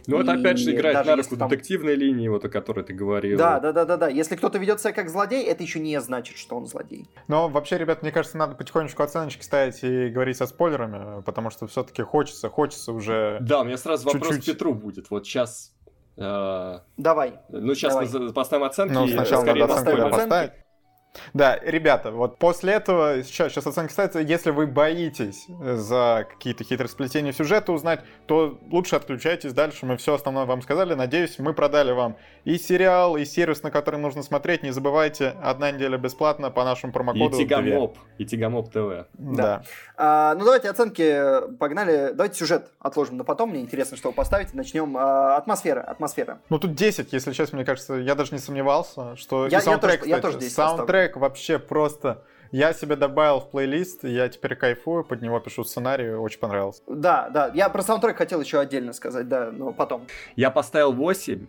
Ну, это опять же играет на руку там... детективной линии, вот о которой ты говорил. Да, да, да, да, да. Если кто-то ведет себя как злодей, это еще не значит, что он злодей. Но вообще, ребят, мне кажется, надо потихонечку оценочки ставить и говорить со спойлерами, потому что все-таки хочется, хочется уже. Да, у меня сразу вопрос к Петру будет. Вот сейчас. Э... Давай. Ну, сейчас Давай. мы поставим оценки. Ну, сначала надо оценку поставить. Да, ребята, вот после этого, сейчас, сейчас оценки ставятся, если вы боитесь за какие-то хитросплетения сюжета узнать, то лучше отключайтесь дальше, мы все основное вам сказали, надеюсь, мы продали вам и сериал, и сервис, на который нужно смотреть, не забывайте, одна неделя бесплатно по нашему промокоду. И Тигамоп, и Тигамоп ТВ. Да. да. А, ну давайте оценки, погнали, давайте сюжет отложим на потом, мне интересно, что вы поставите, начнем. А, атмосфера, атмосфера. Ну тут 10, если честно, мне кажется, я даже не сомневался, что я, и саундтрек, я тоже, кстати, я тоже 10 саундтрек трек вообще просто... Я себе добавил в плейлист, я теперь кайфую, под него пишу сценарий, очень понравился. Да, да, я про саундтрек хотел еще отдельно сказать, да, но потом. Я поставил 8,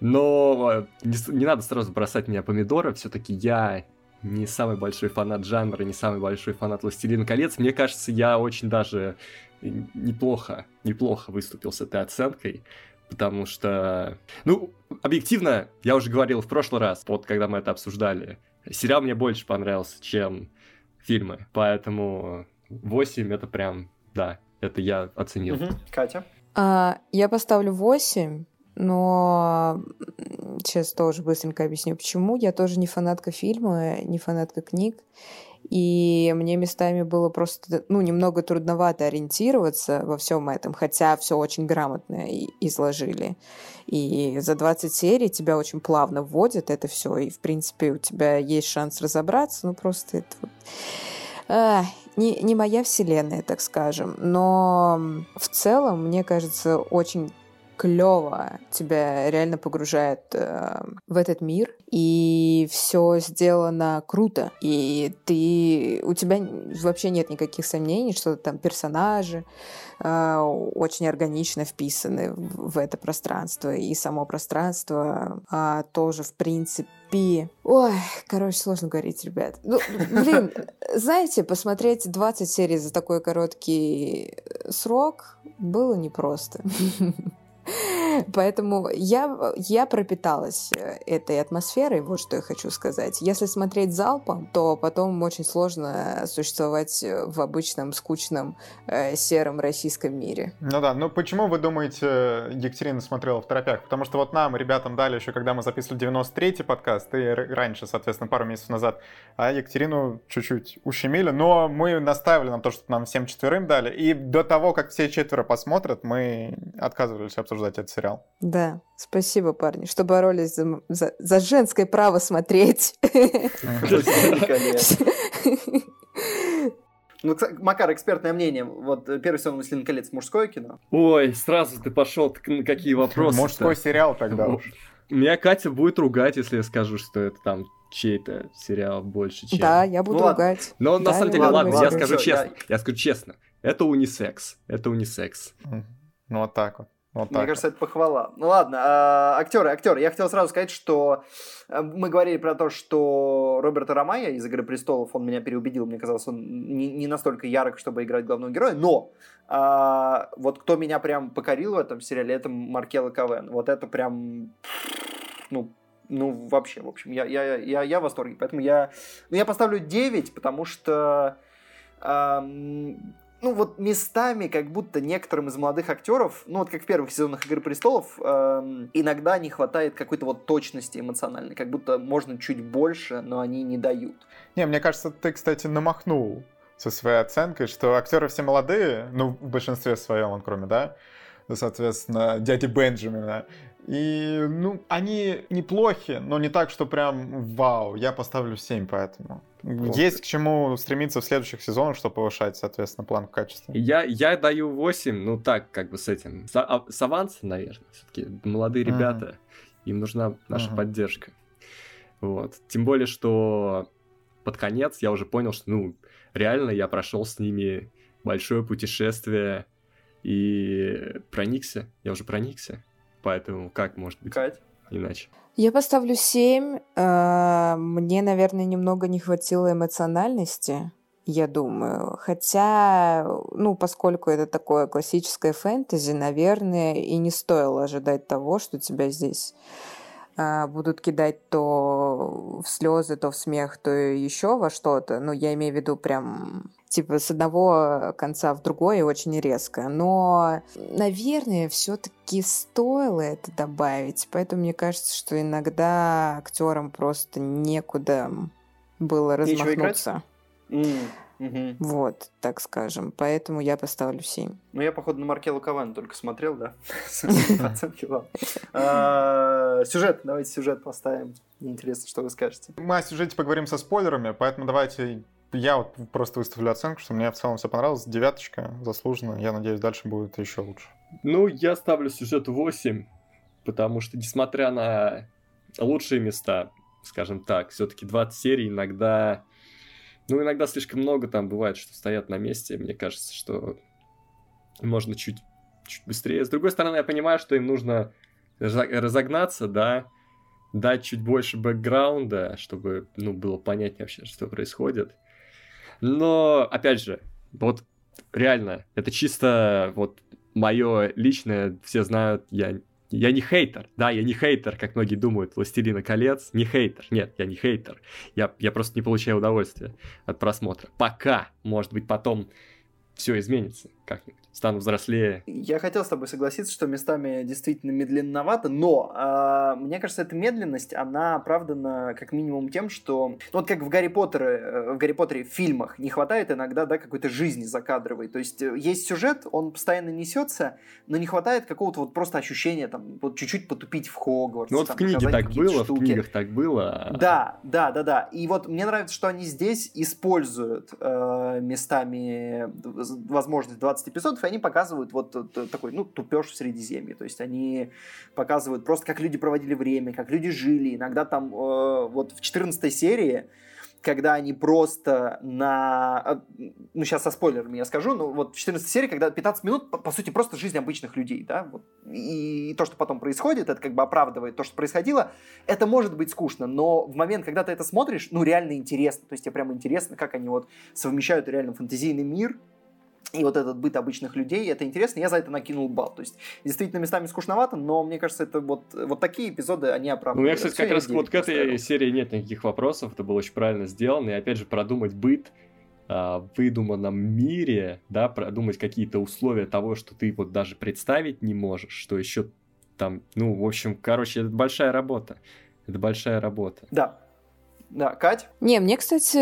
но э, не, не надо сразу бросать меня помидоры, все-таки я не самый большой фанат жанра, не самый большой фанат «Властелина колец». Мне кажется, я очень даже неплохо, неплохо выступил с этой оценкой, потому что, ну, объективно, я уже говорил в прошлый раз, вот когда мы это обсуждали, сериал мне больше понравился, чем фильмы. Поэтому 8 это прям, да, это я оценил. Угу. Катя? А, я поставлю 8, но сейчас тоже быстренько объясню, почему. Я тоже не фанатка фильма, не фанатка книг. И мне местами было просто, ну, немного трудновато ориентироваться во всем этом, хотя все очень грамотно изложили. И за 20 серий тебя очень плавно вводят это все, и, в принципе, у тебя есть шанс разобраться, ну, просто это вот... А, не, не моя вселенная, так скажем, но в целом, мне кажется, очень клево тебя реально погружает э, в этот мир, и все сделано круто, и ты у тебя вообще нет никаких сомнений, что там персонажи э, очень органично вписаны в, в это пространство, и само пространство э, тоже в принципе Ой, короче, сложно говорить, ребят. Ну, блин, знаете, посмотреть 20 серий за такой короткий срок было непросто. Поэтому я, я пропиталась э, этой атмосферой, вот что я хочу сказать. Если смотреть залпом, то потом очень сложно существовать в обычном, скучном, э, сером российском мире. Ну да, ну почему вы думаете, Екатерина смотрела в торопях? Потому что вот нам, ребятам, дали еще, когда мы записывали 93-й подкаст, и раньше, соответственно, пару месяцев назад, а Екатерину чуть-чуть ущемили, но мы наставили на то, что нам всем четверым дали, и до того, как все четверо посмотрят, мы отказывались обсуждать этот сериал. Да, спасибо, парни, что боролись за, за, за женское право смотреть. Ну, Макар, экспертное мнение. Вот э, первый сезон «Властелин колец» мужское кино? Ой, сразу ты пошел на какие вопросы Мужской сериал тогда уж. Меня Катя будет ругать, если я скажу, что это там чей-то сериал больше, чем... Да, я буду ну, ругать. Но да, на самом деле, ладно, ладно я скажу честно. Я скажу честно. Это унисекс. Это унисекс. Ну, вот так вот. Вот Мне кажется, это похвала. Ну ладно, а, актеры, актеры. Я хотел сразу сказать, что э, мы говорили про то, что Роберта Ромая из «Игры престолов», он меня переубедил, мне казалось, он не, не настолько ярок, чтобы играть главного героя, но а, вот кто меня прям покорил в этом сериале, это Маркела Кавен. Вот это прям, ну, ну, вообще, в общем, я, я, я, я в восторге. Поэтому я, ну, я поставлю 9, потому что ну вот местами, как будто некоторым из молодых актеров, ну вот как в первых сезонах Игры престолов, э, иногда не хватает какой-то вот точности эмоциональной, как будто можно чуть больше, но они не дают. Не, мне кажется, ты, кстати, намахнул со своей оценкой, что актеры все молодые, ну в большинстве своем, он кроме, да, соответственно, дяди Бенджамина. И, ну, они неплохи, но не так, что прям вау. Я поставлю 7 поэтому. Вот. Есть к чему стремиться в следующих сезонах, чтобы повышать, соответственно, планку качества. Я, я даю 8, ну так, как бы с этим. С, а, с авансом, наверное. Все-таки молодые ребята, mm. им нужна наша mm-hmm. поддержка. Вот. Тем более, что под конец я уже понял, что, ну, реально я прошел с ними большое путешествие и проникся. Я уже проникся. Поэтому как может быть Кать? иначе? Я поставлю 7. А, мне, наверное, немного не хватило эмоциональности, я думаю. Хотя, ну, поскольку это такое классическое фэнтези, наверное, и не стоило ожидать того, что тебя здесь будут кидать то в слезы, то в смех, то еще во что-то. Ну, я имею в виду прям типа с одного конца в другой очень резко. Но, наверное, все-таки стоило это добавить. Поэтому мне кажется, что иногда актерам просто некуда было размахнуться. Угу. Вот, так скажем. Поэтому я поставлю 7. Ну, я, походу, на Маркелу Каван только смотрел, да? Оценки вам. А, сюжет, давайте сюжет поставим. Мне интересно, что вы скажете. Мы о сюжете поговорим со спойлерами, поэтому давайте я вот просто выставлю оценку, что мне в целом все понравилось. Девяточка заслуженно. Я надеюсь, дальше будет еще лучше. Ну, я ставлю сюжет 8, потому что, несмотря на лучшие места, скажем так, все-таки 20 серий иногда... Ну, иногда слишком много там бывает, что стоят на месте. Мне кажется, что можно чуть, чуть быстрее. С другой стороны, я понимаю, что им нужно разогнаться, да, дать чуть больше бэкграунда, чтобы, ну, было понятнее вообще, что происходит. Но, опять же, вот реально, это чисто вот мое личное, все знают, я, я не хейтер, да, я не хейтер, как многие думают, «Властелина колец», не хейтер, нет, я не хейтер, я, я просто не получаю удовольствия от просмотра. Пока, может быть, потом все изменится как-нибудь стану взрослее. Я хотел с тобой согласиться, что местами действительно медленновато, но э, мне кажется, эта медленность, она оправдана как минимум тем, что ну, вот как в Гарри Поттере, э, в Гарри Поттере в фильмах не хватает иногда да, какой-то жизни закадровой. То есть э, есть сюжет, он постоянно несется, но не хватает какого-то вот просто ощущения там вот чуть-чуть потупить в Хогвартс. Ну вот там, в книге так было, штуки. в книгах так было. Да, да, да, да. И вот мне нравится, что они здесь используют э, местами возможность 20 эпизодов, и они показывают вот э, такой, ну, тупеж в Средиземье. То есть они показывают просто, как люди проводили время, как люди жили. Иногда там э, вот в 14 серии когда они просто на... Э, ну, сейчас со спойлерами я скажу, но вот в 14 серии, когда 15 минут, по, по сути, просто жизнь обычных людей, да, вот. и, и то, что потом происходит, это как бы оправдывает то, что происходило, это может быть скучно, но в момент, когда ты это смотришь, ну, реально интересно, то есть тебе прямо интересно, как они вот совмещают реально фантазийный мир и вот этот быт обычных людей, это интересно, я за это накинул бал. То есть, действительно, местами скучновато, но мне кажется, это вот, вот такие эпизоды, они оправданы. Ну, у меня, кстати, как раз вот к этой поставил. серии нет никаких вопросов, это было очень правильно сделано, и опять же, продумать быт а, в выдуманном мире, да, продумать какие-то условия того, что ты вот даже представить не можешь, что еще там, ну, в общем, короче, это большая работа. Это большая работа. Да, да, Кать? Не, мне, кстати,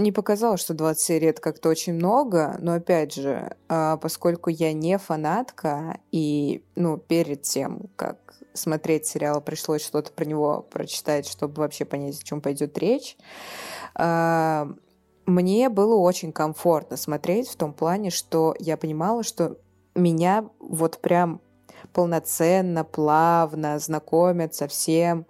не показалось, что 20 серий это как-то очень много, но опять же, а, поскольку я не фанатка, и, ну, перед тем, как смотреть сериал, пришлось что-то про него прочитать, чтобы вообще понять, о чем пойдет речь, а, мне было очень комфортно смотреть в том плане, что я понимала, что меня вот прям полноценно, плавно знакомят со всем,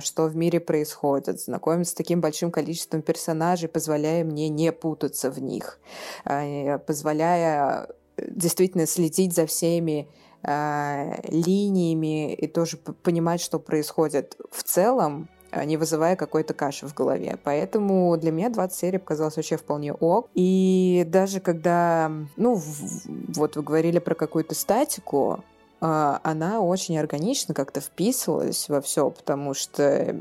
что в мире происходит, знакомиться с таким большим количеством персонажей, позволяя мне не путаться в них, а, позволяя э, действительно следить за всеми а, линиями и тоже понимать, что происходит в целом, не вызывая какой-то каши в голове. Поэтому для меня 20 серий показалось вообще вполне ок. И даже когда, ну, вот вы говорили про какую-то статику, а, она очень органично как-то вписывалась во все, потому что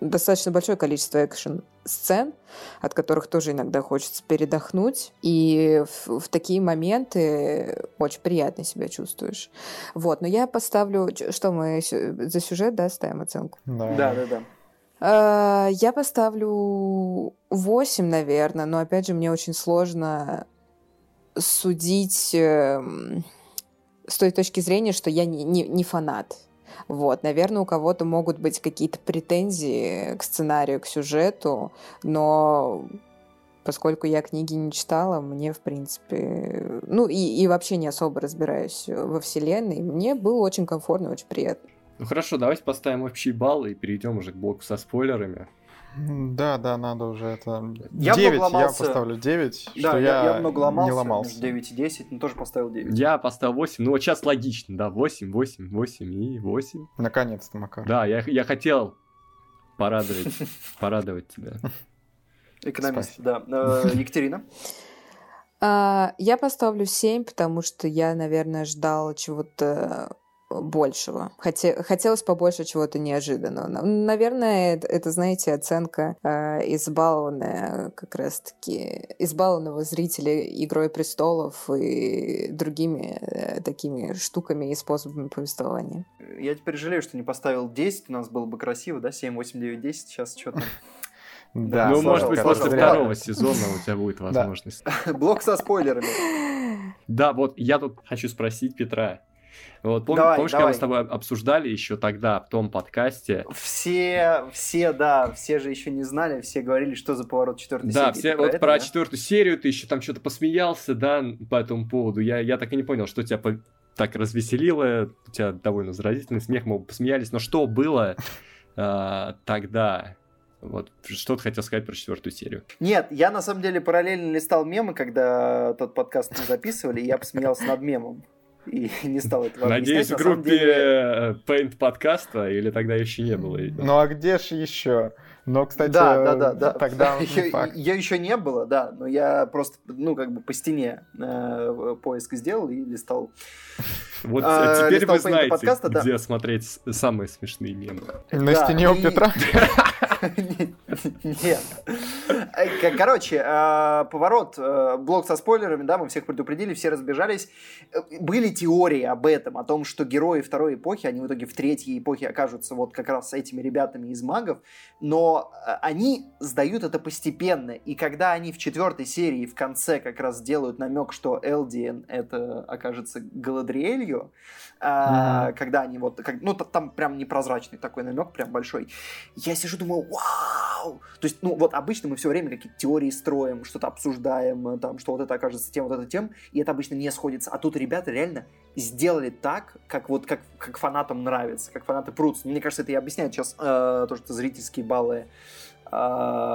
достаточно большое количество экшен-сцен, от которых тоже иногда хочется передохнуть. И в, в такие моменты очень приятно себя чувствуешь. Вот, но я поставлю... Что мы за сюжет, да, ставим оценку? Да, да, да. да. А, я поставлю 8, наверное, но опять же мне очень сложно судить эм, с той точки зрения, что я не, не, не фанат. Вот, наверное, у кого-то могут быть какие-то претензии к сценарию, к сюжету, но поскольку я книги не читала, мне, в принципе, ну и, и вообще не особо разбираюсь во вселенной, мне было очень комфортно, очень приятно. Ну хорошо, давайте поставим общий балл и перейдем уже к блоку со спойлерами. Да, да, надо уже это... Я 9, я поставлю 9, да, что я, я много ломался, не ломался. 9 и 10, но тоже поставил 9. Я поставил 8, ну вот сейчас логично, да, 8, 8, 8 и 8. Наконец-то, Макар. Да, я, я хотел порадовать, порадовать тебя. Экономист, да. Э, Екатерина? А, я поставлю 7, потому что я, наверное, ждала чего-то большего. Хоте, хотелось побольше чего-то неожиданного. Наверное, это, это знаете, оценка э, избалованная как раз-таки, избалованного зрителя «Игрой престолов» и другими э, такими штуками и способами повествования. Я теперь жалею, что не поставил 10, у нас было бы красиво, да, 7, 8, 9, 10, сейчас что-то... Да, ну, может быть, после второго сезона у тебя будет возможность. Блок со спойлерами. Да, вот я тут хочу спросить Петра. Вот, пом- давай, помнишь, давай. когда мы с тобой обсуждали еще тогда в том подкасте? Все, все, да, все же еще не знали, все говорили, что за поворот четвертой да, серии. Все, да, вот про, про да? четвертую серию ты еще там что-то посмеялся, да, по этому поводу. Я, я так и не понял, что тебя по- так развеселило, у тебя довольно заразительный смех, мы посмеялись, но что было а, тогда? Вот, что ты хотел сказать про четвертую серию? Нет, я на самом деле параллельно листал мемы, когда тот подкаст мы записывали, и я посмеялся над мемом и не стал этого Надеюсь, в группе деле... Э, Paint подкаста или тогда еще не было? Ну а где же еще? Но, кстати, да, да, да, да. тогда ее, ее еще не было, да, но я просто, ну, как бы по стене э, поиск сделал и листал. Вот а, теперь вы знаете, подкаста, где да. смотреть самые смешные мемы. На да, стене у и... Петра? Нет. Короче, э, поворот, э, блок со спойлерами, да, мы всех предупредили, все разбежались. Э, были теории об этом, о том, что герои второй эпохи, они в итоге в третьей эпохе окажутся вот как раз с этими ребятами из магов, но они сдают это постепенно, и когда они в четвертой серии в конце как раз делают намек, что Элдиен это окажется Галадриэлью, mm-hmm. когда они вот, как, ну там прям непрозрачный такой намек, прям большой, я сижу думаю, вау! То есть, ну вот обычно мы все время какие-то теории строим, что-то обсуждаем, там, что вот это окажется тем, вот это тем, и это обычно не сходится. А тут ребята реально сделали так, как вот как, как фанатам нравится, как фанаты прутся. Мне кажется, это и объясняет сейчас э, то, что зрительские баллы а,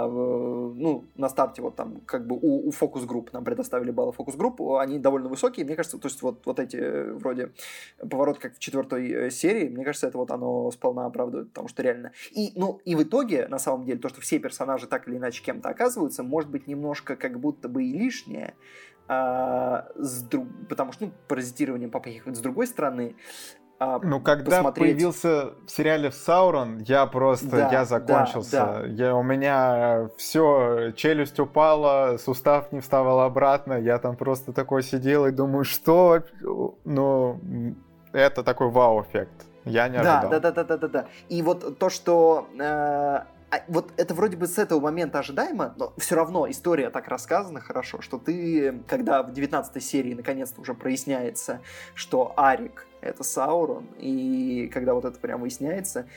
ну, на старте вот там как бы у, у фокус-групп нам предоставили баллы фокус-групп, они довольно высокие, мне кажется, то есть вот, вот эти э, вроде поворот как в четвертой э, серии, мне кажется, это вот оно сполна оправдывает, потому что реально. И, ну, и в итоге, на самом деле, то, что все персонажи так или иначе кем-то оказываются, может быть немножко как будто бы и лишнее, а, с друг... потому что, ну, паразитирование папы с другой стороны, а, ну, когда посмотреть... появился в сериале Саурон, я просто, да, я закончился. Да, да. Я, у меня все, челюсть упала, сустав не вставал обратно, я там просто такой сидел и думаю, что... Ну, это такой вау-эффект. Я не ожидал. Да, да, да, да, да, да. И вот то, что э, а вот это вроде бы с этого момента ожидаемо, но все равно история так рассказана хорошо, что ты, когда в 19 серии наконец-то уже проясняется, что Арик — это Саурон, и когда вот это прям выясняется,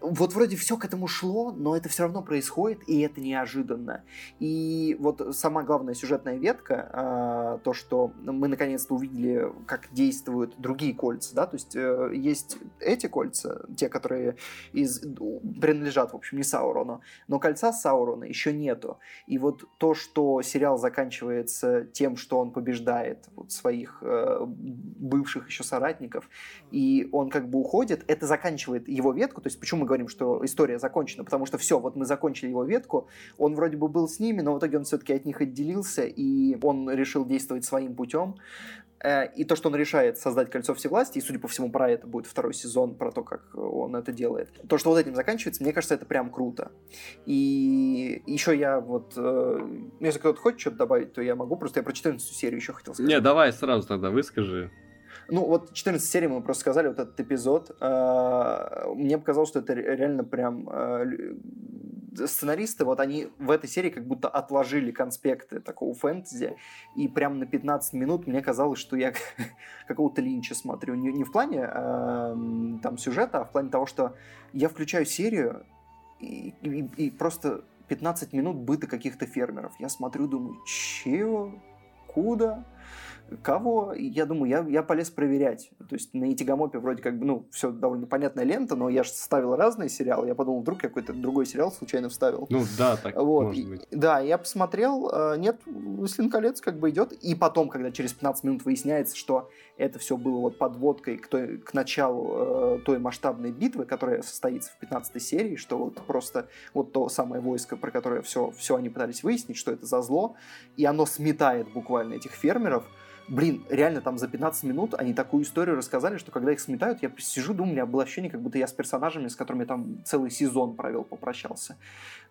вот вроде все к этому шло, но это все равно происходит, и это неожиданно. И вот сама главная сюжетная ветка, а, то, что мы наконец-то увидели, как действуют другие кольца, да, то есть э, есть эти кольца, те, которые из, принадлежат, в общем, не Саурону, но кольца Саурона еще нету. И вот то, что сериал заканчивается тем, что он побеждает вот своих э, бывших еще соратников, и он как бы уходит, это заканчивает его ветку, то есть почему мы говорим, что история закончена, потому что все, вот мы закончили его ветку, он вроде бы был с ними, но в итоге он все-таки от них отделился, и он решил действовать своим путем. Э, и то, что он решает создать кольцо всевластия, и, судя по всему, про это будет второй сезон, про то, как он это делает. То, что вот этим заканчивается, мне кажется, это прям круто. И еще я вот... Э, если кто-то хочет что-то добавить, то я могу, просто я про 14 серию еще хотел сказать. Не, давай сразу тогда выскажи. Ну, вот 14 серий мы просто сказали, вот этот эпизод. Э, мне показалось, что это реально прям э, сценаристы, вот они в этой серии как будто отложили конспекты такого фэнтези, и прям на 15 минут мне казалось, что я какого-то линча смотрю. Не, не в плане э, там сюжета, а в плане того, что я включаю серию, и, и, и просто 15 минут быта каких-то фермеров. Я смотрю, думаю, чего? Куда? Кого? Я думаю, я, я полез проверять. То есть на Итигамопе вроде как бы, ну, все довольно понятная лента, но я же ставил разные сериалы. Я подумал, вдруг я какой-то другой сериал случайно вставил. Ну да, так вот. может быть. И, да, я посмотрел, э, нет, «Властелин колец» как бы идет. И потом, когда через 15 минут выясняется, что это все было вот подводкой к, той, к началу э, той масштабной битвы, которая состоится в 15 серии, что вот просто вот то самое войско, про которое все, все они пытались выяснить, что это за зло, и оно сметает буквально этих фермеров, блин, реально там за 15 минут они такую историю рассказали, что когда их сметают, я сижу, думаю, у меня было ощущение, как будто я с персонажами, с которыми я там целый сезон провел, попрощался.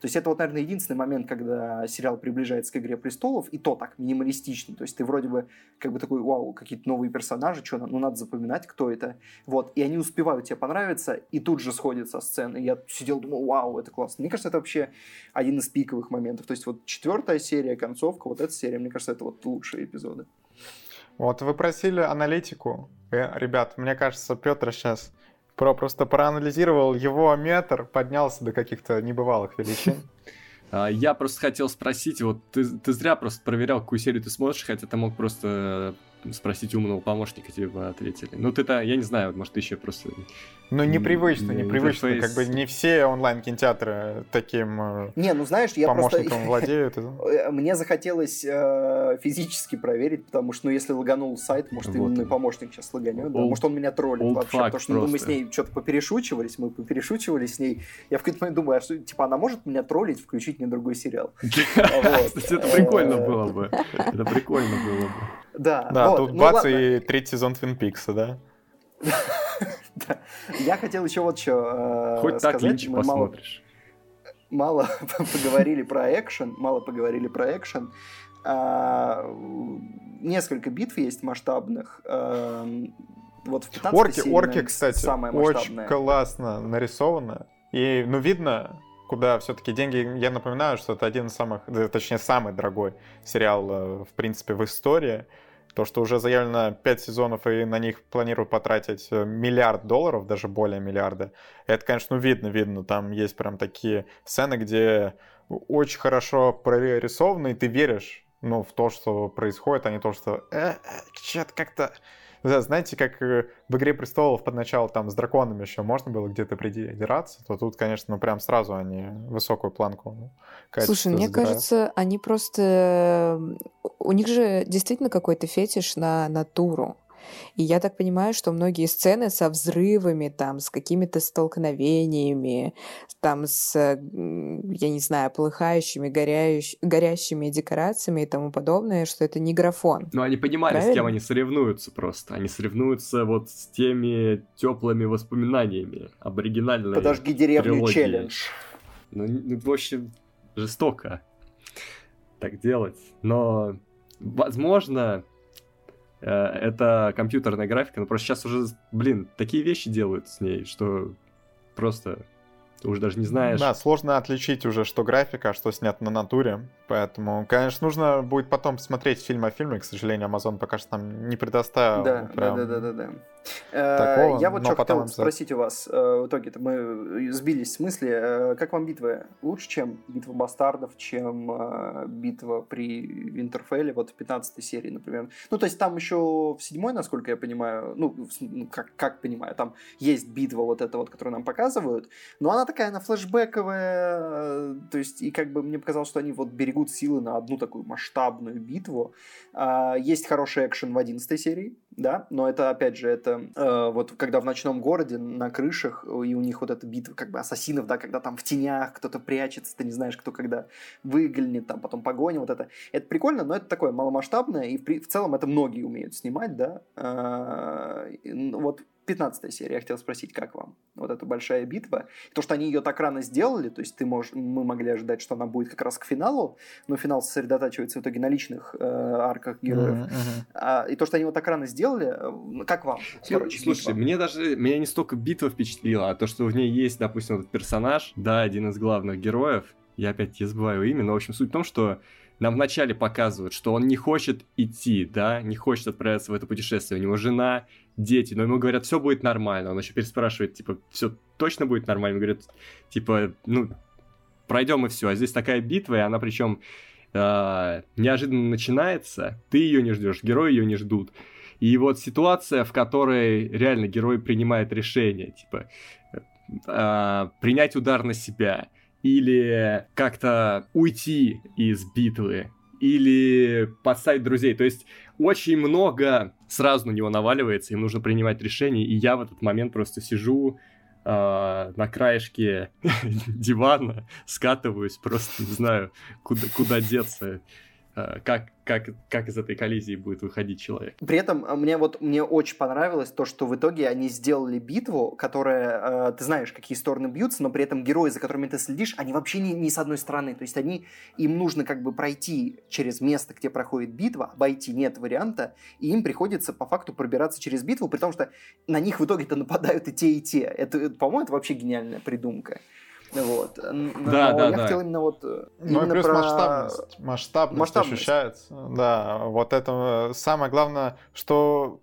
То есть это вот, наверное, единственный момент, когда сериал приближается к «Игре престолов», и то так, минималистично. То есть ты вроде бы как бы такой, вау, какие-то новые персонажи, что, ну надо запоминать, кто это. Вот, и они успевают тебе понравиться, и тут же сходят со сцены. И я сидел, думал, вау, это классно. Мне кажется, это вообще один из пиковых моментов. То есть вот четвертая серия, концовка, вот эта серия, мне кажется, это вот лучшие эпизоды. Вот вы просили аналитику. Э, ребят, мне кажется, Петр сейчас про, просто проанализировал его метр, поднялся до каких-то небывалых величин. А, я просто хотел спросить, вот ты, ты зря просто проверял, какую серию ты смотришь, хотя ты мог просто спросить умного помощника, тебе бы ответили. Ну, ты-то, я не знаю, может, ты еще просто ну, непривычно, непривычно. Интерфейс. Как бы не все онлайн-кинотеатры таким э, не, ну, знаешь, я помощником просто... владеют. Э, мне захотелось э, физически проверить, потому что, ну, если лаганул сайт, может, вот. именно помощник сейчас лаганет, да? может, он меня троллит вообще, потому что ну, мы с ней что-то поперешучивались, мы поперешучивались с ней. Я в какой-то момент думаю, а что, типа, она может меня троллить, включить мне другой сериал? Кстати, это прикольно было бы. Это прикольно было бы. Да, да тут ну бац, и третий сезон Твин Пикса, да? Я хотел еще вот что э, Хоть так Линч посмотришь. Мало поговорили про экшен, мало поговорили про экшен. А, несколько битв есть масштабных. Эм, вот в 15 Орки, орки, кстати, очень классно нарисовано. И, ну, видно, куда все-таки деньги, я напоминаю, что это один из самых, точнее, самый дорогой сериал, э, в принципе, в истории. То, что уже заявлено 5 сезонов, и на них планируют потратить э, миллиард долларов, даже более миллиарда, это, конечно, ну, видно, видно. Там есть прям такие сцены, где очень хорошо прорисованы, и ты веришь ну, в то, что происходит, а не то, что э, э, что-то как-то да, знаете, как э, в «Игре престолов» подначалу там с драконами еще можно было где-то придираться, то тут, конечно, ну прям сразу они высокую планку ну, Слушай, мне забирают. кажется, они просто... У них же действительно какой-то фетиш на натуру. И я так понимаю, что многие сцены со взрывами, там, с какими-то столкновениями, там, с, я не знаю, полыхающими, горяющ... горящими декорациями и тому подобное, что это не графон. Ну, они понимали, Правильно? с кем они соревнуются просто. Они соревнуются вот с теми теплыми воспоминаниями об оригинальной Подожги деревню челлендж. Ну, ну, в общем, жестоко так делать. Но, возможно, Э, это компьютерная графика, но просто сейчас уже, блин, такие вещи делают с ней, что просто ты уже даже не знаешь. Да, сложно отличить уже, что графика, а что снято на натуре. Поэтому, конечно, нужно будет потом посмотреть фильм о фильме. К сожалению, Amazon пока что нам не предоставил. Да, да, да, да, да, да. Такого, Я вот что хотел спросить у вас. Э, в итоге-то мы сбились с мысли. Э, как вам битва? Лучше, чем битва бастардов, чем э, битва при Винтерфелле, вот в 15 серии, например? Ну, то есть там еще в седьмой, насколько я понимаю, ну, ну, как, как понимаю, там есть битва вот эта вот, которую нам показывают, но она такая, она флешбековая, то есть, и как бы мне показалось, что они вот берегут силы на одну такую масштабную битву. А, есть хороший экшен в 11 серии, да, но это, опять же, это э, вот когда в ночном городе на крышах, и у них вот эта битва как бы ассасинов, да, когда там в тенях кто-то прячется, ты не знаешь, кто когда выглянет, там потом погоня, вот это. Это прикольно, но это такое маломасштабное, и в, в целом это многие умеют снимать, да. Э, вот 15 серия, я хотел спросить, как вам? Вот эта большая битва. То, что они ее так рано сделали, то есть ты можешь, мы могли ожидать, что она будет как раз к финалу, но финал сосредотачивается в итоге на личных э, арках героев. Mm-hmm. А, и то, что они его так рано сделали, э, как вам? Короче, Слушай, битва? мне даже, меня не столько битва впечатлила, а то, что в ней есть, допустим, этот персонаж, да, один из главных героев, я опять не забываю имя, но, в общем, суть в том, что нам вначале показывают, что он не хочет идти, да, не хочет отправиться в это путешествие. У него жена, дети, но ему говорят, все будет нормально. Он еще переспрашивает, типа, все точно будет нормально? Ему говорят, типа, ну, пройдем и все. А здесь такая битва, и она причем э, неожиданно начинается, ты ее не ждешь, герои ее не ждут. И вот ситуация, в которой реально герой принимает решение, типа, э, принять удар на себя, или как-то уйти из битвы, или подставить друзей. То есть очень много сразу на него наваливается, им нужно принимать решения, и я в этот момент просто сижу э, на краешке дивана, скатываюсь, просто не знаю, куда, куда деться. Э, как, как, как из этой коллизии будет выходить человек. При этом э, мне вот мне очень понравилось то, что в итоге они сделали битву, которая, э, ты знаешь, какие стороны бьются, но при этом герои, за которыми ты следишь, они вообще не, не с одной стороны. То есть они, им нужно как бы пройти через место, где проходит битва, обойти нет варианта, и им приходится по факту пробираться через битву, при том, что на них в итоге-то нападают и те, и те. Это, по-моему, это вообще гениальная придумка. Вот. Да, Но да, я да. хотел именно вот... Э, ну и плюс про... масштабность. Масштабность, масштабность ощущается. Да, вот это самое главное, что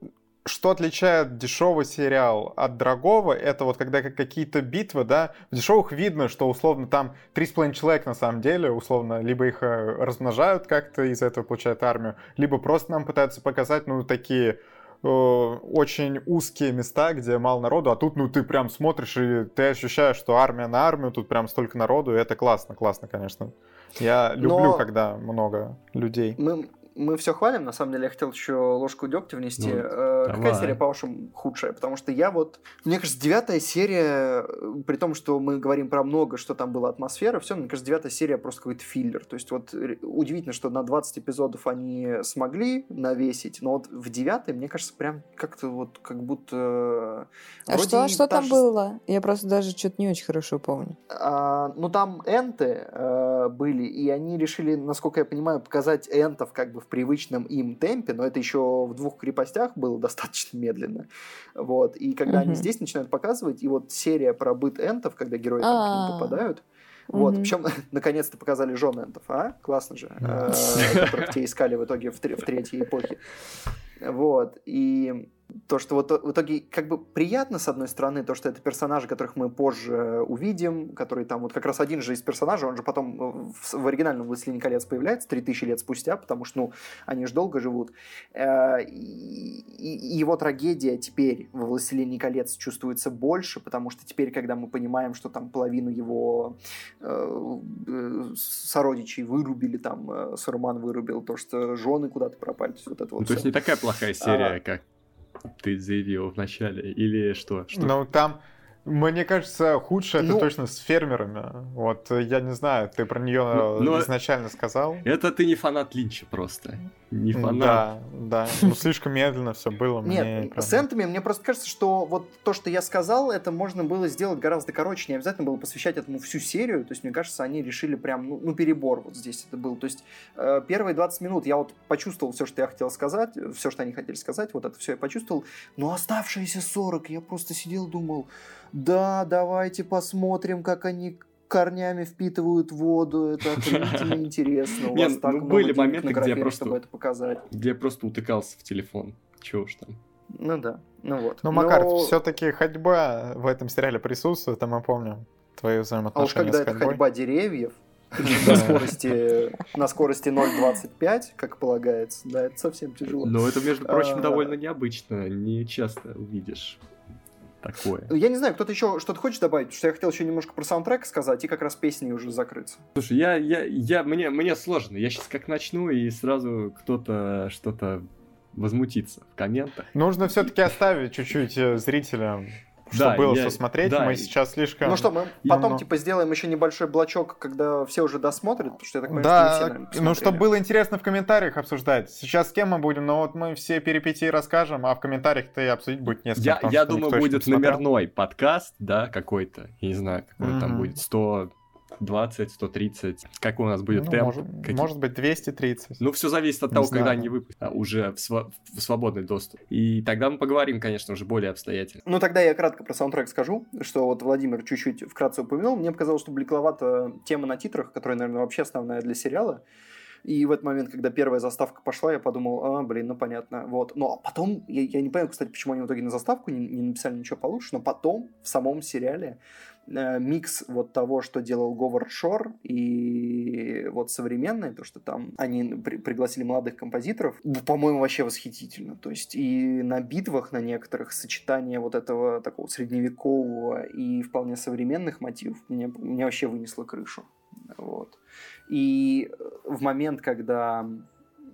что отличает дешевый сериал от дорогого, это вот когда какие-то битвы, да, в дешевых видно, что условно там 3,5 человек на самом деле, условно, либо их э, размножают как-то, из этого получают армию, либо просто нам пытаются показать, ну, такие Э, очень узкие места, где мало народу, а тут, ну, ты прям смотришь, и ты ощущаешь, что армия на армию, тут прям столько народу, и это классно, классно, конечно. Я люблю, Но... когда много людей. Мы, мы все хвалим, на самом деле я хотел еще ложку дегтя внести. Ну, э, какая серия, по-вашему, худшая? Потому что я вот... Мне кажется, девятая серия, э, при том, что мы говорим про много, что там было атмосфера, все, мне кажется, девятая серия просто какой-то филлер. То есть вот удивительно, что на 20 эпизодов они смогли навесить, но вот в девятой, мне кажется, прям как-то вот как будто... Э, а что, что там же... было? Я просто даже что-то не очень хорошо помню. А, ну там энты э, были, и они решили, насколько я понимаю, показать энтов как бы в привычном им темпе, но это еще в двух крепостях было достаточно медленно. Вот. И когда угу. они здесь начинают показывать, и вот серия про быт энтов, когда герои там к ним попадают, вот, mm причем наконец-то показали жен энтов, а? Классно же. Э, которых те искали в итоге в третьей эпохе. Вот, и то, что вот в итоге как бы приятно, с одной стороны, то, что это персонажи, которых мы позже увидим, которые там, вот как раз один же из персонажей, он же потом э, в, в оригинальном «Властелине колец» появляется 3000 лет спустя, потому что, ну, они же долго живут. Э, и, его трагедия теперь во «Властелине колец» чувствуется больше, потому что теперь, когда мы понимаем, что там половину его э, э сородичей вырубили, там, э, Саруман вырубил, то, что жены куда-то пропали, то есть вот это вот ну, То есть не такая плохая серия, а, как ты заявил в начале, или что? что? Ну, там, мне кажется, худшее ну, это точно с фермерами. Вот, я не знаю, ты про нее ну, ну, изначально сказал. Это ты не фанат Линча просто не фанат. Да, да. Ну, слишком медленно все было. Нет, с энтами мне просто кажется, что вот то, что я сказал, это можно было сделать гораздо короче. Не обязательно было посвящать этому всю серию. То есть, мне кажется, они решили прям, ну, ну перебор вот здесь это был. То есть, э, первые 20 минут я вот почувствовал все, что я хотел сказать, все, что они хотели сказать, вот это все я почувствовал. Но оставшиеся 40 я просто сидел, думал, да, давайте посмотрим, как они корнями впитывают воду, это охренительно интересно. У вас так ну, были моменты, где я просто, это показать. Где я просто утыкался в телефон. Чего уж там. Ну да, ну вот. Ну, Макар, Но... все-таки ходьба в этом сериале присутствует, а мы помним твои взаимоотношения А уж когда это ходьба деревьев, на скорости, на скорости 0.25, как полагается, да, это совсем тяжело. Но это, между прочим, а, довольно необычно, не часто увидишь такое. Я не знаю, кто-то еще что-то хочет добавить, потому что я хотел еще немножко про саундтрек сказать и как раз песни уже закрыться. Слушай, я, я, я, мне, мне сложно. Я сейчас как начну, и сразу кто-то что-то возмутится в комментах. Нужно все-таки оставить чуть-чуть э, зрителям что Да, было я- что смотреть. да, Мы сейчас слишком... Ну что, мы потом ну. типа сделаем еще небольшой блочок, когда все уже досмотрят, потому что я так понимаю, что не все, Да, наверное, ну чтобы было интересно в комментариях обсуждать. Сейчас с кем мы будем, но вот мы все перипетии расскажем, а в комментариях-то и обсудить будет несколько. Я, потому я думаю, будет номерной подкаст, да, какой-то. Я не знаю, какой он там будет. 120, 130. Какой у нас будет Ну, темп? может, какие- может быть 230. Ну, все зависит от Не того, когда знаю. они выпустят. а, уже в, сва- в свободный доступ. И тогда мы поговорим, конечно, уже более обстоятельно. Ну, тогда я кратко про саундтрек скажу, что вот Владимир чуть-чуть вкратце упомянул. Мне показалось, что бликовата тема на титрах, которая, наверное, вообще основная для сериала. И в этот момент, когда первая заставка пошла, я подумал, а, блин, ну понятно, вот. Ну, а потом, я, я не понимаю, кстати, почему они в итоге на заставку не, не написали ничего получше, но потом в самом сериале микс вот того, что делал Говард Шор и вот современное, то, что там они при- пригласили молодых композиторов, по-моему, вообще восхитительно. То есть и на битвах на некоторых сочетание вот этого такого средневекового и вполне современных мотивов мне, мне вообще вынесло крышу. Вот. И э, в момент, когда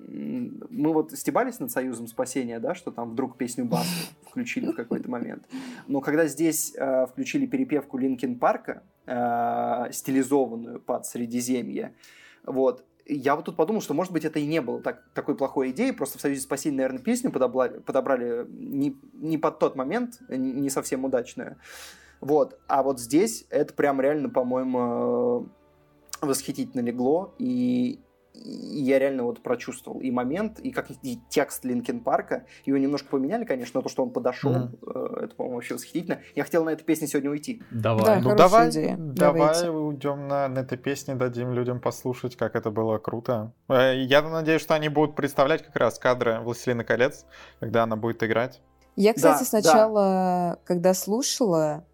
мы вот стебались над Союзом спасения, да, что там вдруг песню Басты включили в какой-то момент. Но когда здесь э, включили перепевку Линкин Парка, э, стилизованную под Средиземье, вот, я вот тут подумал, что, может быть, это и не было так, такой плохой идеей, просто в Союзе спасения, наверное, песню подобрали, подобрали не, не под тот момент, не совсем удачную. Вот. А вот здесь это прям реально, по-моему, э, восхитительно легло, и я реально вот прочувствовал и момент, и как и текст Линкен Парка. Его немножко поменяли, конечно, но то, что он подошел, э, это, по-моему, вообще восхитительно. Я хотел на этой песне сегодня уйти. Давай. Да, Ну давай, идея. давай Давайте. уйдем на, на этой песне, дадим людям послушать, как это было круто. Э, Я надеюсь, что они будут представлять как раз кадры «Властелина колец», когда она будет играть. Я, кстати, Да, сначала, когда слушала,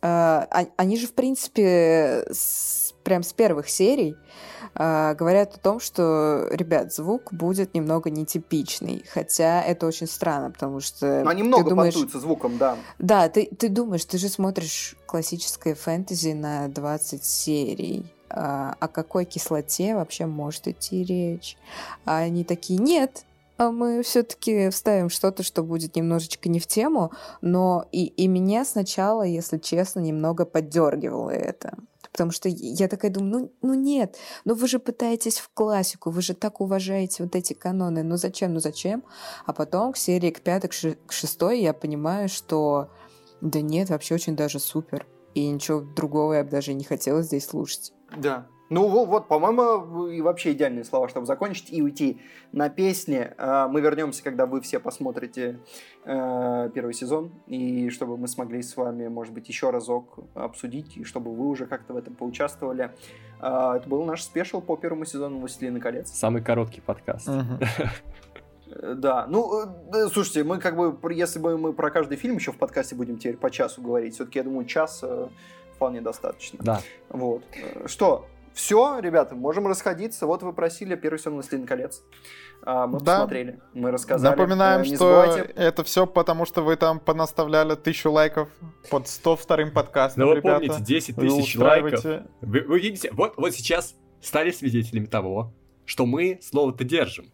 э, а- они же, в принципе, с- прям с первых серий э, говорят о том, что, ребят, звук будет немного нетипичный. Хотя это очень странно, потому что они много думаешь... понтуются звуком, да. Да, ты, ты думаешь, ты же смотришь классическое фэнтези на 20 серий. А, о какой кислоте вообще может идти речь? А они такие, нет, а мы все-таки вставим что-то, что будет немножечко не в тему, но и, и меня сначала, если честно, немного поддергивало это. Потому что я такая думаю, ну, ну нет, ну вы же пытаетесь в классику, вы же так уважаете вот эти каноны, ну зачем, ну зачем? А потом к серии, к пятой, к, ши- к шестой я понимаю, что да нет, вообще очень даже супер. И ничего другого я бы даже не хотела здесь слушать. Да. Ну вот, по-моему, и вообще идеальные слова, чтобы закончить и уйти на песни. А, Мы вернемся, когда вы все посмотрите э, первый сезон, и чтобы мы смогли с вами, может быть, еще разок обсудить, и чтобы вы уже как-то в этом поучаствовали. А, Это был наш спешл по первому сезону «Властелина колец». Самый короткий подкаст. Да, ну, э, слушайте, мы как бы, если бы мы про каждый фильм еще в подкасте будем теперь по часу говорить, все-таки, я думаю, час э, вполне достаточно. Да. Вот. Что, все, ребята, можем расходиться. Вот вы просили первый сезон «Властелин колец». А, мы Да. посмотрели, мы рассказали. Напоминаем, Э, не что забывайте- это все потому, что вы там понаставляли тысячу лайков под 102 подкастом, Но вы ребята. помните, 10 Вы тысяч лайков. Вы, вы видите, вот, вот сейчас стали свидетелями того, что мы слово-то держим.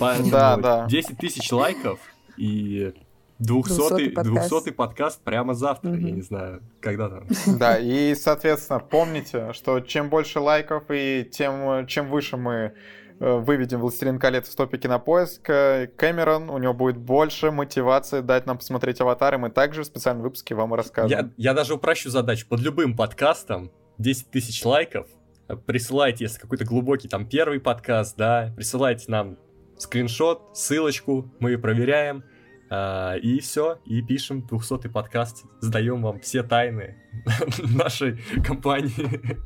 Поэтому Да, да. 10 тысяч лайков и 200 200-й подкаст. 200 подкаст прямо завтра. Я Мгм. не знаю, когда там. Да, и, соответственно, помните, что чем больше лайков и тем, чем выше мы э, выведем «Властелин колец» в топе кинопоиск, э, Кэмерон, у него будет больше мотивации дать нам посмотреть «Аватар», и мы также в специальном выпуске вам расскажем. Я, я даже упрощу задачу. Под любым подкастом 10 тысяч лайков. э, Присылайте, если какой-то глубокий там первый подкаст, да, присылайте нам скриншот, ссылочку, мы ее проверяем. А, и все, и пишем 200 подкаст, сдаем вам все тайны нашей компании.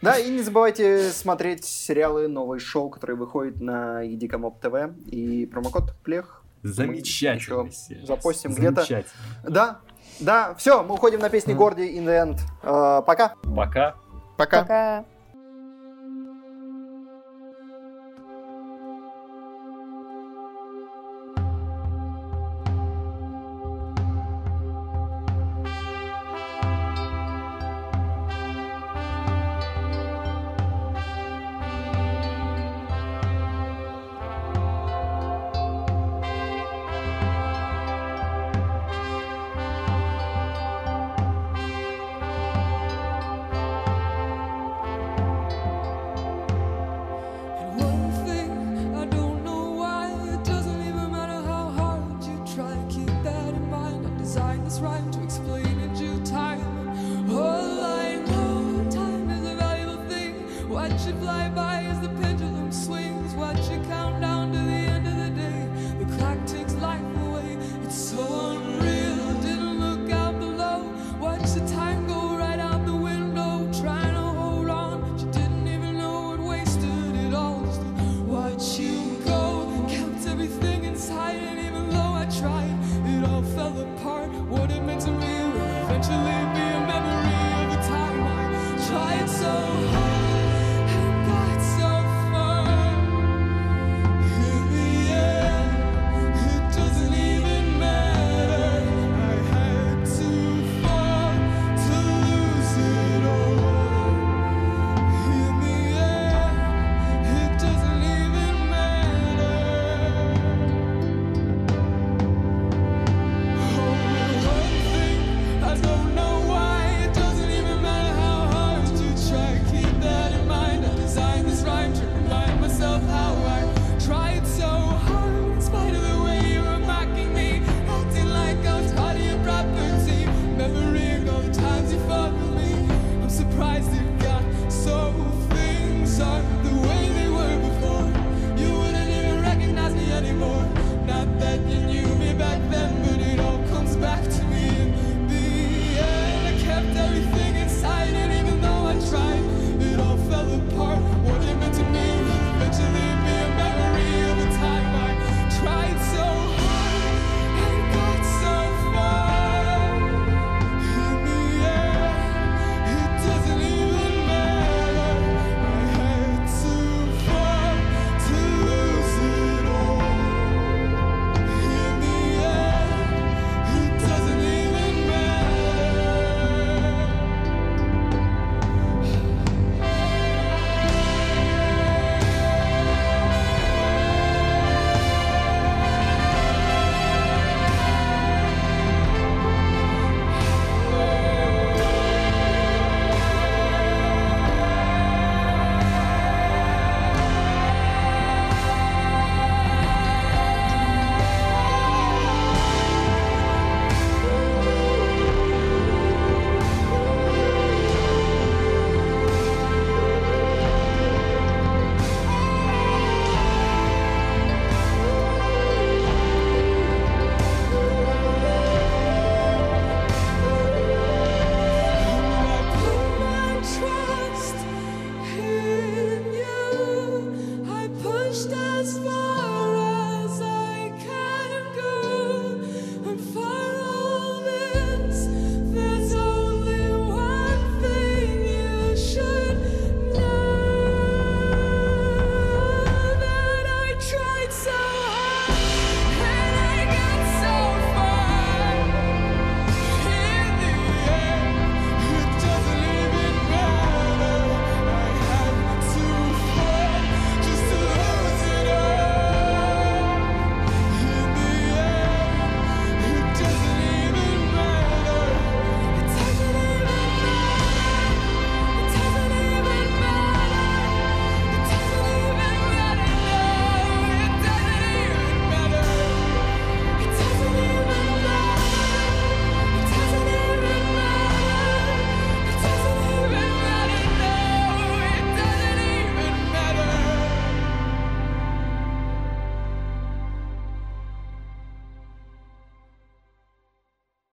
Да, и не забывайте смотреть сериалы, новые шоу, которые выходят на Едикомоп ТВ. И промокод ПЛЕХ. Замечательно. еще запостим где-то. Да, да, все, мы уходим на песни. Горди in the end. Э, пока. Пока. Пока. Пока. Watch it fly by as the pendulum swings. Watch it count down to the